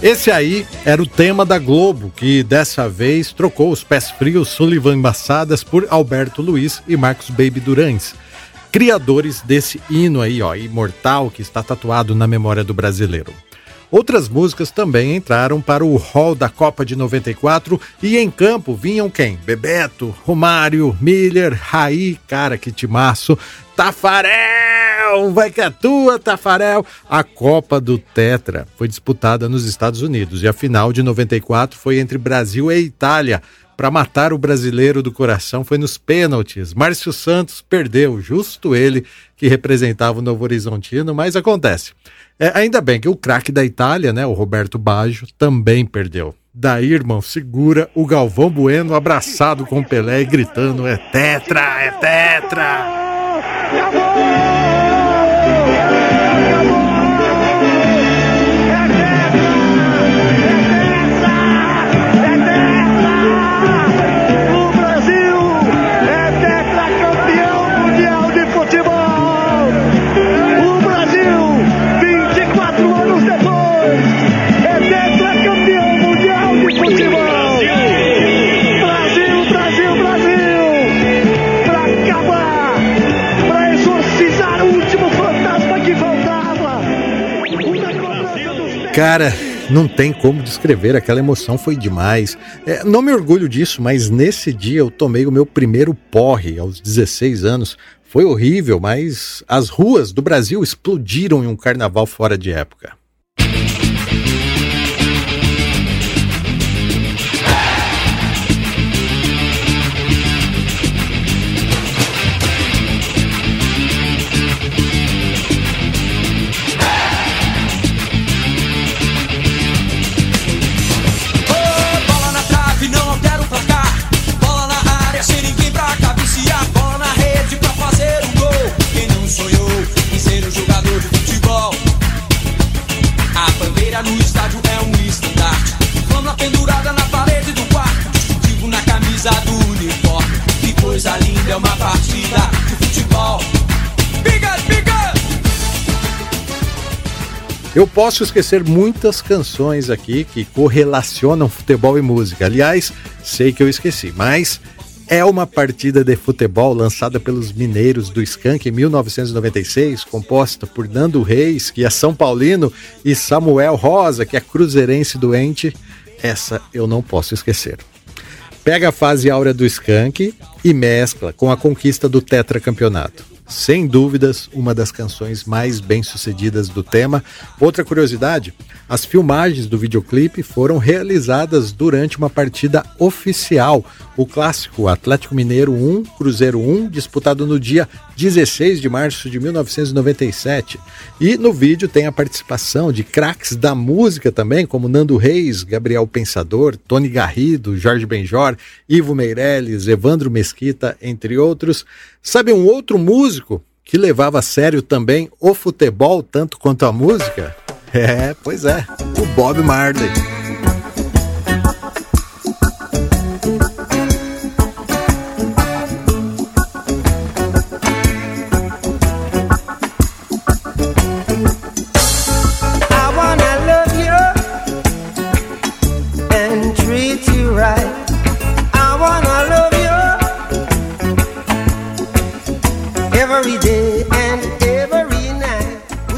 Esse aí era o tema da Globo, que dessa vez trocou os pés frios Sullivan Massadas por Alberto Luiz e Marcos Baby Durães, criadores desse hino aí, ó, imortal que está tatuado na memória do brasileiro. Outras músicas também entraram para o hall da Copa de 94 e em campo vinham quem? Bebeto, Romário, Miller, Raí, cara que timaço, Tafarel, vai que é tua, Tafarel. A Copa do Tetra foi disputada nos Estados Unidos e a final de 94 foi entre Brasil e Itália. Para matar o brasileiro do coração foi nos pênaltis. Márcio Santos perdeu, justo ele que representava o Novo Horizontino, mas acontece. É, ainda bem que o craque da Itália, né, o Roberto Baggio, também perdeu. Daí, irmão, segura o Galvão Bueno abraçado com o Pelé e gritando: é tetra, é tetra! Cara, não tem como descrever, aquela emoção foi demais. É, não me orgulho disso, mas nesse dia eu tomei o meu primeiro porre aos 16 anos. Foi horrível, mas as ruas do Brasil explodiram em um carnaval fora de época. Eu posso esquecer muitas canções aqui que correlacionam futebol e música. Aliás, sei que eu esqueci, mas é uma partida de futebol lançada pelos mineiros do Skank em 1996, composta por Nando Reis, que é São Paulino, e Samuel Rosa, que é cruzeirense doente. Essa eu não posso esquecer. Pega a fase áurea do Skank e mescla com a conquista do tetracampeonato. Sem dúvidas, uma das canções mais bem-sucedidas do tema. Outra curiosidade: as filmagens do videoclipe foram realizadas durante uma partida oficial, o clássico Atlético Mineiro 1, Cruzeiro 1, disputado no dia 16 de março de 1997. E no vídeo tem a participação de craques da música também, como Nando Reis, Gabriel Pensador, Tony Garrido, Jorge Benjor, Ivo Meirelles, Evandro Mesquita, entre outros. Sabe um outro músico que levava a sério também o futebol tanto quanto a música? É, pois é, o Bob Marley.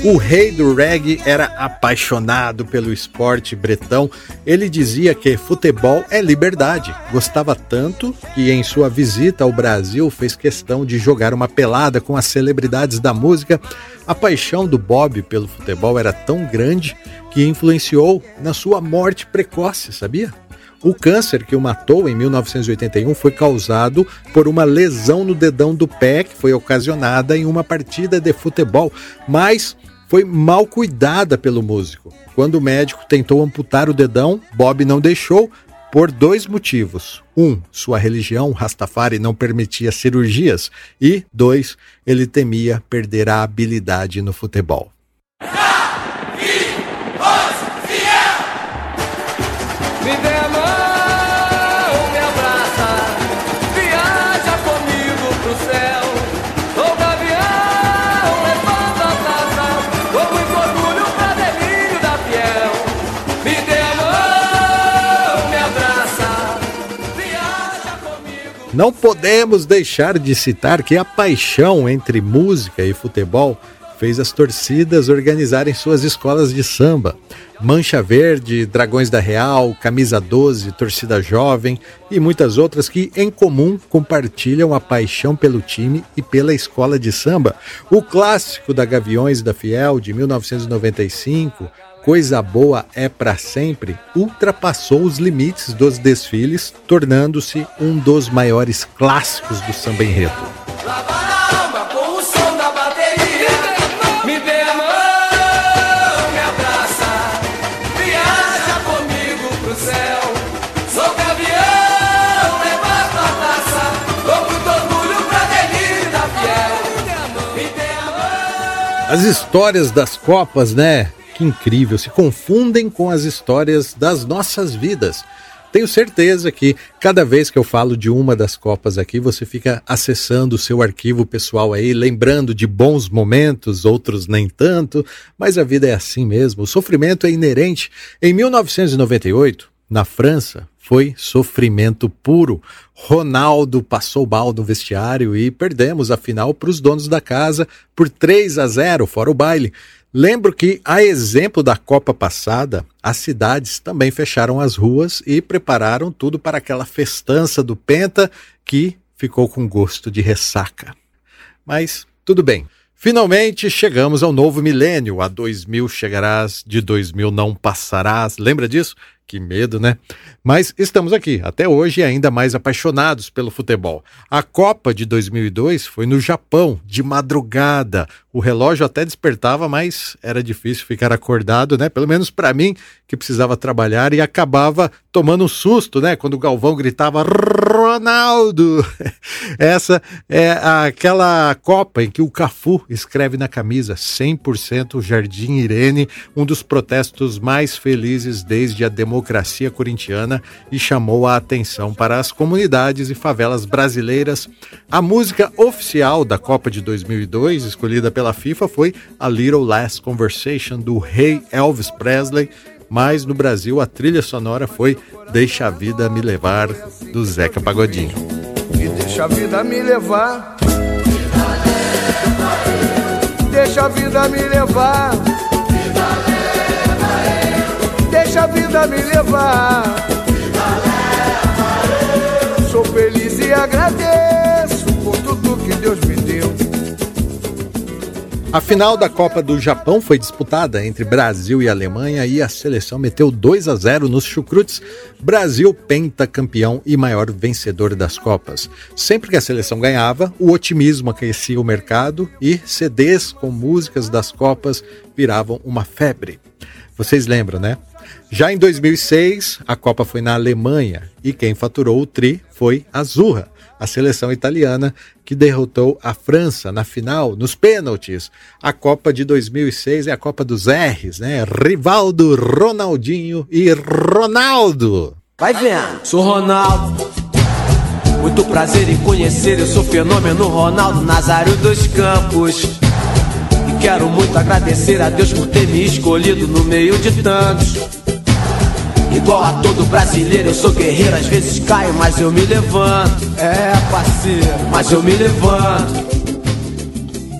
O rei do reggae era apaixonado pelo esporte bretão. Ele dizia que futebol é liberdade. Gostava tanto que, em sua visita ao Brasil, fez questão de jogar uma pelada com as celebridades da música. A paixão do Bob pelo futebol era tão grande que influenciou na sua morte precoce, sabia? O câncer que o matou em 1981 foi causado por uma lesão no dedão do pé que foi ocasionada em uma partida de futebol, mas foi mal cuidada pelo músico. Quando o médico tentou amputar o dedão, Bob não deixou por dois motivos. Um, sua religião Rastafari não permitia cirurgias e dois, ele temia perder a habilidade no futebol. Não podemos deixar de citar que a paixão entre música e futebol fez as torcidas organizarem suas escolas de samba. Mancha Verde, Dragões da Real, Camisa 12, Torcida Jovem e muitas outras que, em comum, compartilham a paixão pelo time e pela escola de samba. O clássico da Gaviões da Fiel, de 1995, Coisa Boa é para Sempre, ultrapassou os limites dos desfiles, tornando-se um dos maiores clássicos do samba enredo. As histórias das Copas, né? Que incrível, se confundem com as histórias das nossas vidas. Tenho certeza que cada vez que eu falo de uma das Copas aqui, você fica acessando o seu arquivo pessoal aí, lembrando de bons momentos, outros nem tanto, mas a vida é assim mesmo. O sofrimento é inerente. Em 1998, na França, foi sofrimento puro. Ronaldo passou mal no vestiário e perdemos a final para os donos da casa por 3 a 0, fora o baile. Lembro que, a exemplo da Copa passada, as cidades também fecharam as ruas e prepararam tudo para aquela festança do Penta que ficou com gosto de ressaca. Mas tudo bem. Finalmente chegamos ao novo milênio. A 2000 chegarás, de 2000 não passarás. Lembra disso? Que medo, né? Mas estamos aqui, até hoje, ainda mais apaixonados pelo futebol. A Copa de 2002 foi no Japão, de madrugada. O relógio até despertava, mas era difícil ficar acordado, né? Pelo menos para mim, que precisava trabalhar e acabava tomando um susto, né? Quando o Galvão gritava Ronaldo. Essa é aquela Copa em que o Cafu escreve na camisa 100% Jardim Irene, um dos protestos mais felizes desde a democracia corintiana e chamou a atenção para as comunidades e favelas brasileiras. A música oficial da Copa de 2002, escolhida pela FIFA, foi A Little Last Conversation do rei Elvis Presley mas no Brasil a trilha sonora foi Deixa a Vida Me Levar, do Zeca Pagodinho. E deixa a vida me levar. Deixa a vida me levar. Deixa a vida me levar. A final da Copa do Japão foi disputada entre Brasil e Alemanha e a seleção meteu 2 a 0 nos chucrutes. Brasil pentacampeão e maior vencedor das Copas. Sempre que a seleção ganhava, o otimismo aquecia o mercado e CDs com músicas das Copas viravam uma febre. Vocês lembram, né? Já em 2006, a Copa foi na Alemanha e quem faturou o tri foi a Zurra a seleção italiana que derrotou a França na final, nos pênaltis. A Copa de 2006 é a Copa dos R's, né? Rivaldo, Ronaldinho e Ronaldo. Vai vendo. Sou Ronaldo. Muito prazer em conhecer, eu sou fenômeno Ronaldo Nazário dos Campos. E quero muito agradecer a Deus por ter me escolhido no meio de tantos. Igual a todo brasileiro, eu sou guerreiro, às vezes caio, mas eu me levanto. É, parceiro, mas eu me levanto.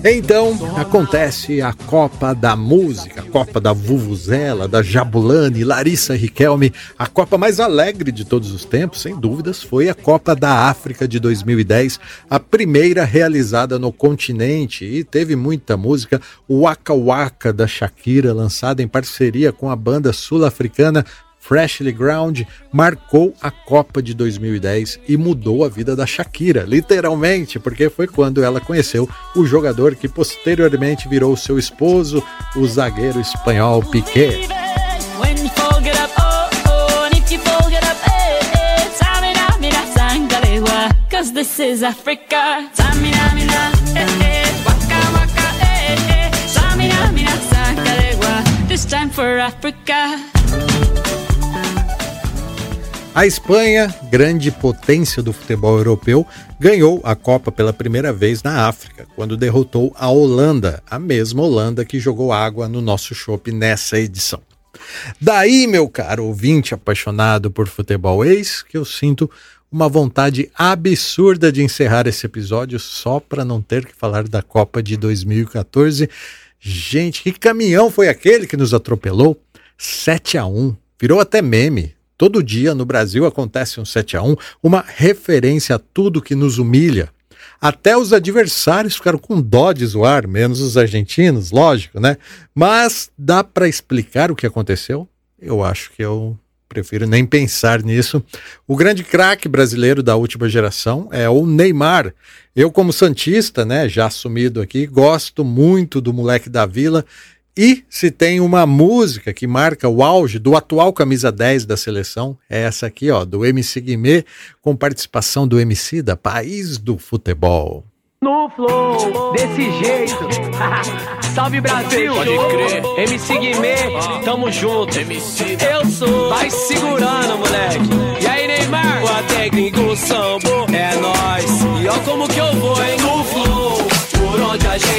Então acontece a Copa da Música, a Copa da Vuvuzela, da Jabulani, Larissa Riquelme. A Copa mais alegre de todos os tempos, sem dúvidas, foi a Copa da África de 2010, a primeira realizada no continente e teve muita música. O Waka Waka da Shakira, lançada em parceria com a banda sul-africana Freshly Ground marcou a Copa de 2010 e mudou a vida da Shakira, literalmente, porque foi quando ela conheceu o jogador que posteriormente virou seu esposo, o zagueiro espanhol Piqué. This is Africa. Samina, A Espanha, grande potência do futebol europeu, ganhou a Copa pela primeira vez na África, quando derrotou a Holanda, a mesma Holanda que jogou água no nosso chopp nessa edição. Daí, meu caro ouvinte apaixonado por futebol, eis que eu sinto uma vontade absurda de encerrar esse episódio só para não ter que falar da Copa de 2014. Gente, que caminhão foi aquele que nos atropelou? 7 a 1 virou até meme. Todo dia no Brasil acontece um 7 a 1 uma referência a tudo que nos humilha. Até os adversários ficaram com dó de zoar, menos os argentinos, lógico, né? Mas dá para explicar o que aconteceu? Eu acho que eu prefiro nem pensar nisso. O grande craque brasileiro da última geração é o Neymar. Eu, como Santista, né, já assumido aqui, gosto muito do moleque da vila e se tem uma música que marca o auge do atual camisa 10 da seleção, é essa aqui, ó, do MC Guimê, com participação do MC da País do Futebol. No flow, desse jeito. Salve Brasil! Pode crer. MC Guimê, tamo junto. MC Eu sou. Vai segurando, moleque. E aí, Neymar? O técnico sambo é nós. E ó como que eu vou, hein? No flow.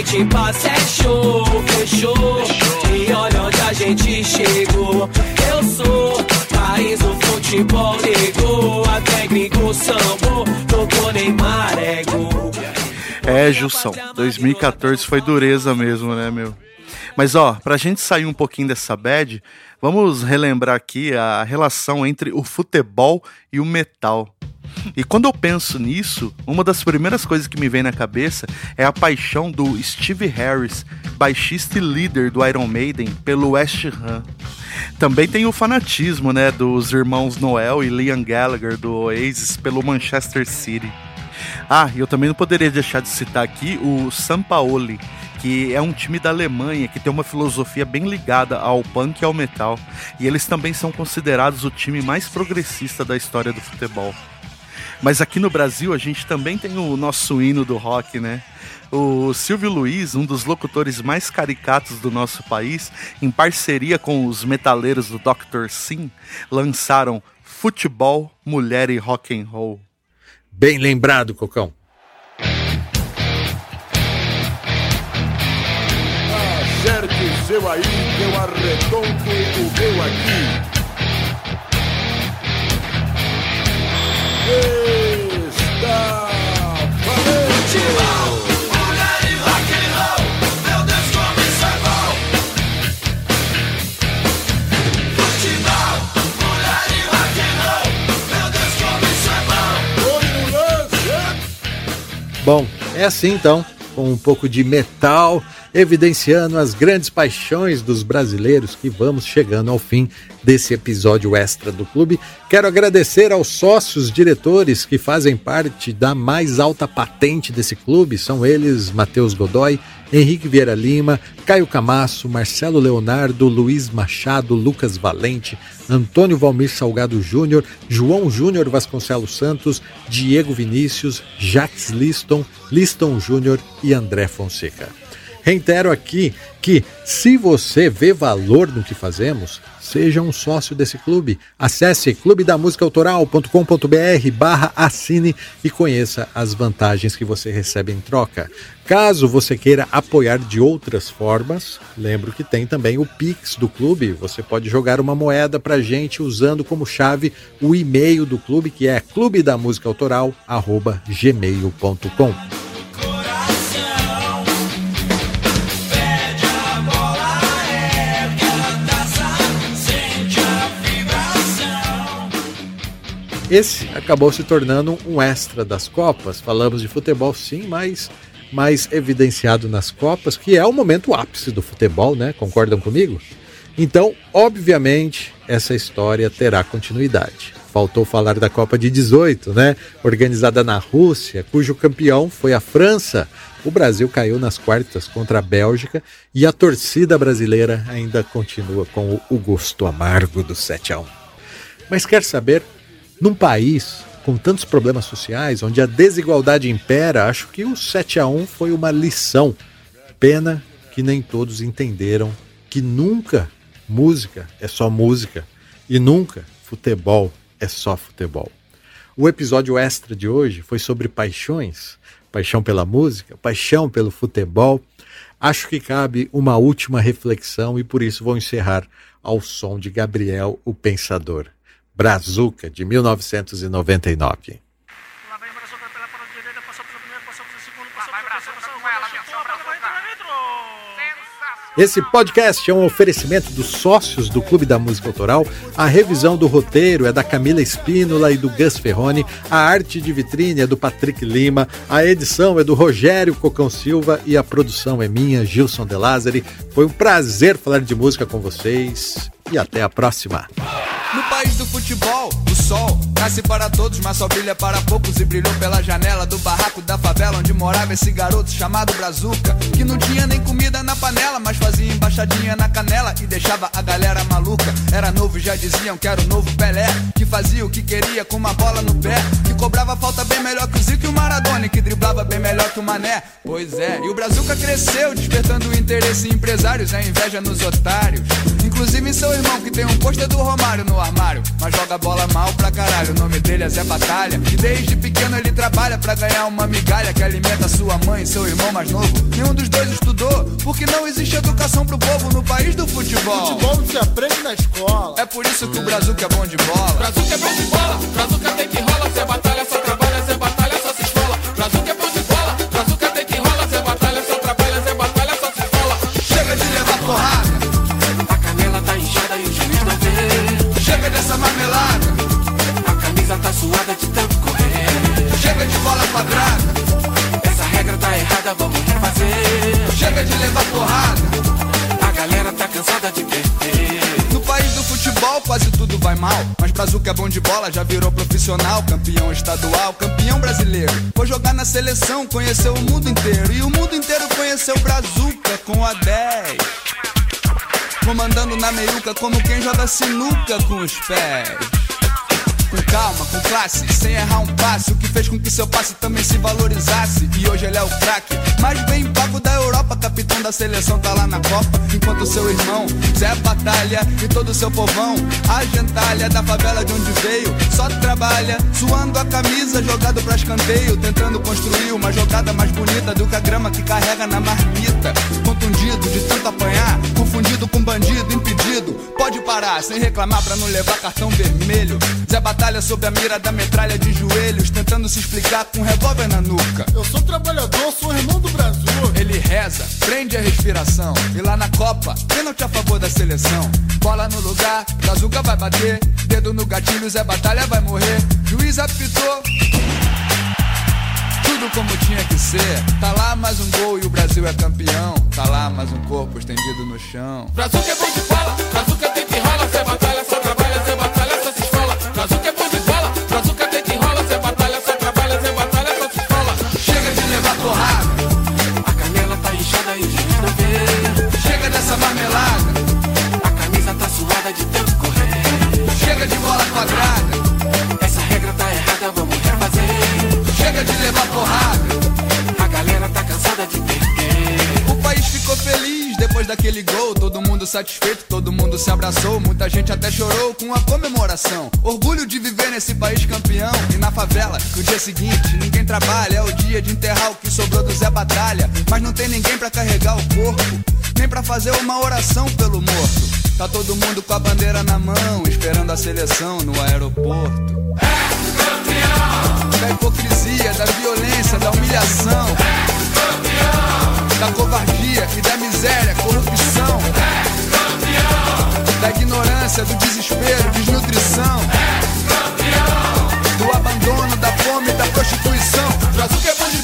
Gente passa é show, fechou. E olha onde a gente chegou. Eu sou país do futebol, negou. A técnico sambo, tocou Neymar, é gol. É, Jussão, 2014 foi dureza mesmo, né, meu? Mas ó, pra gente sair um pouquinho dessa bad, vamos relembrar aqui a relação entre o futebol e o metal. E quando eu penso nisso, uma das primeiras coisas que me vem na cabeça é a paixão do Steve Harris, baixista e líder do Iron Maiden, pelo West Ham. Também tem o fanatismo, né, dos irmãos Noel e Liam Gallagher do Oasis pelo Manchester City. Ah, e eu também não poderia deixar de citar aqui o Sampaoli, que é um time da Alemanha que tem uma filosofia bem ligada ao punk e ao metal. E eles também são considerados o time mais progressista da história do futebol. Mas aqui no Brasil a gente também tem o nosso hino do rock, né? O Silvio Luiz, um dos locutores mais caricatos do nosso país, em parceria com os metaleiros do Dr. Sim, lançaram Futebol, Mulher e Rock and Roll. Bem lembrado, Cocão. Acerte o seu aí, que eu arredondo o meu aqui. Está Bom, é assim então, com um pouco de metal, evidenciando as grandes paixões dos brasileiros que vamos chegando ao fim desse episódio extra do clube. Quero agradecer aos sócios diretores que fazem parte da mais alta patente desse clube, são eles Matheus Godoy, Henrique Vieira Lima, Caio Camasso, Marcelo Leonardo, Luiz Machado, Lucas Valente, Antônio Valmir Salgado Júnior, João Júnior Vasconcelos Santos, Diego Vinícius, Jacques Liston, Liston Júnior e André Fonseca. Reitero aqui que, se você vê valor no que fazemos, seja um sócio desse clube. Acesse clubedamusicaautoral.com.br barra assine e conheça as vantagens que você recebe em troca. Caso você queira apoiar de outras formas, lembro que tem também o Pix do clube. Você pode jogar uma moeda pra gente usando como chave o e-mail do clube, que é clubedamusicaautoral.gmail.com. Esse acabou se tornando um extra das Copas. Falamos de futebol sim, mas mais evidenciado nas Copas, que é o momento ápice do futebol, né? Concordam comigo? Então, obviamente, essa história terá continuidade. Faltou falar da Copa de 18, né? Organizada na Rússia, cujo campeão foi a França. O Brasil caiu nas quartas contra a Bélgica e a torcida brasileira ainda continua com o gosto amargo do 7 a 1. Mas quer saber num país com tantos problemas sociais, onde a desigualdade impera, acho que o 7 a 1 foi uma lição. Pena que nem todos entenderam que nunca música é só música e nunca futebol é só futebol. O episódio extra de hoje foi sobre paixões, paixão pela música, paixão pelo futebol. Acho que cabe uma última reflexão e por isso vou encerrar ao som de Gabriel o Pensador. Brazuca, de 1999. Esse podcast é um oferecimento dos sócios do Clube da Música Autoral. A revisão do roteiro é da Camila Espínola e do Gus Ferroni. A arte de vitrine é do Patrick Lima. A edição é do Rogério Cocão Silva e a produção é minha, Gilson De Lázari. Foi um prazer falar de música com vocês e até a próxima. No país do futebol, sol nasce para todos, mas só brilha para poucos e brilhou pela janela do barraco da favela onde morava esse garoto chamado Brazuca, que não tinha nem comida na panela, mas fazia embaixadinha na canela e deixava a galera maluca. Era novo, já diziam que era o novo Pelé, que fazia o que queria com uma bola no pé, que cobrava falta bem melhor que o Zico e o Maradona, e que driblava bem melhor que o Mané. Pois é, e o Brazuca cresceu, despertando o interesse em empresários, a inveja nos otários. Inclusive em seu irmão, que tem um pôster do Romário no armário, mas joga bola mal pra caralho. O nome dele é Zé Batalha. E desde pequeno ele trabalha pra ganhar uma migalha que alimenta sua mãe e seu irmão mais novo. Nenhum dos dois estudou, porque não existe educação pro povo no país do futebol. Futebol não se aprende na escola. É por isso que o Brazuca é bom de bola. Brazuca é bom de bola, Brazuca tem que rola, Zé Batalha só trabalha, nada de tanto correr. Chega de bola quadrada, essa regra tá errada, vamos refazer. Chega de levar porrada, a galera tá cansada de perder. No país do futebol quase tudo vai mal, mas Brazuca é bom de bola, já virou profissional, campeão estadual, campeão brasileiro. Foi jogar na seleção, conheceu o mundo inteiro e o mundo inteiro conheceu Brazuca com a 10 comandando na meiuca como quem joga sinuca com os pés. Com calma, com classe, sem errar um passe. O que fez com que seu passe também se valorizasse. E hoje ele é o craque, mais bem pago da Europa. Capitão da seleção tá lá na Copa. Enquanto seu irmão, Zé Batalha e todo seu povão, a gentalha da favela de onde veio, só trabalha, suando a camisa, jogado pra escanteio. Tentando construir uma jogada mais bonita do que a grama que carrega na marmita. Contundido de tanto apanhar, confundido com bandido, impedido. Pode parar sem reclamar pra não levar cartão vermelho. Zé Batalha sob a mira da metralha de joelhos, tentando se explicar com um revólver na nuca. Eu sou trabalhador, sou irmão do Brasil. Ele reza, prende a respiração. E lá na Copa, pênalti a favor da seleção. Bola no lugar, Brazuca vai bater. Dedo no gatilho, Zé Batalha vai morrer. Juiz apitou. Tudo como tinha que ser. Tá lá mais um gol e o Brasil é campeão. Tá lá mais um corpo estendido no chão. Brazuca é bom de bola, depois daquele gol. Todo mundo satisfeito, todo mundo se abraçou. Muita gente até chorou com a comemoração. Orgulho de viver nesse país campeão. E na favela, no dia seguinte, ninguém trabalha. É o dia de enterrar o que sobrou do Zé Batalha. Mas não tem ninguém pra carregar o corpo, nem pra fazer uma oração pelo morto. Tá todo mundo com a bandeira na mão, esperando a seleção no aeroporto. Da hipocrisia, da violência, da humilhação. Da covardia e da miséria, corrupção. Da ignorância, do desespero, desnutrição. Do abandono, da fome, da prostituição. Brazuca é bom de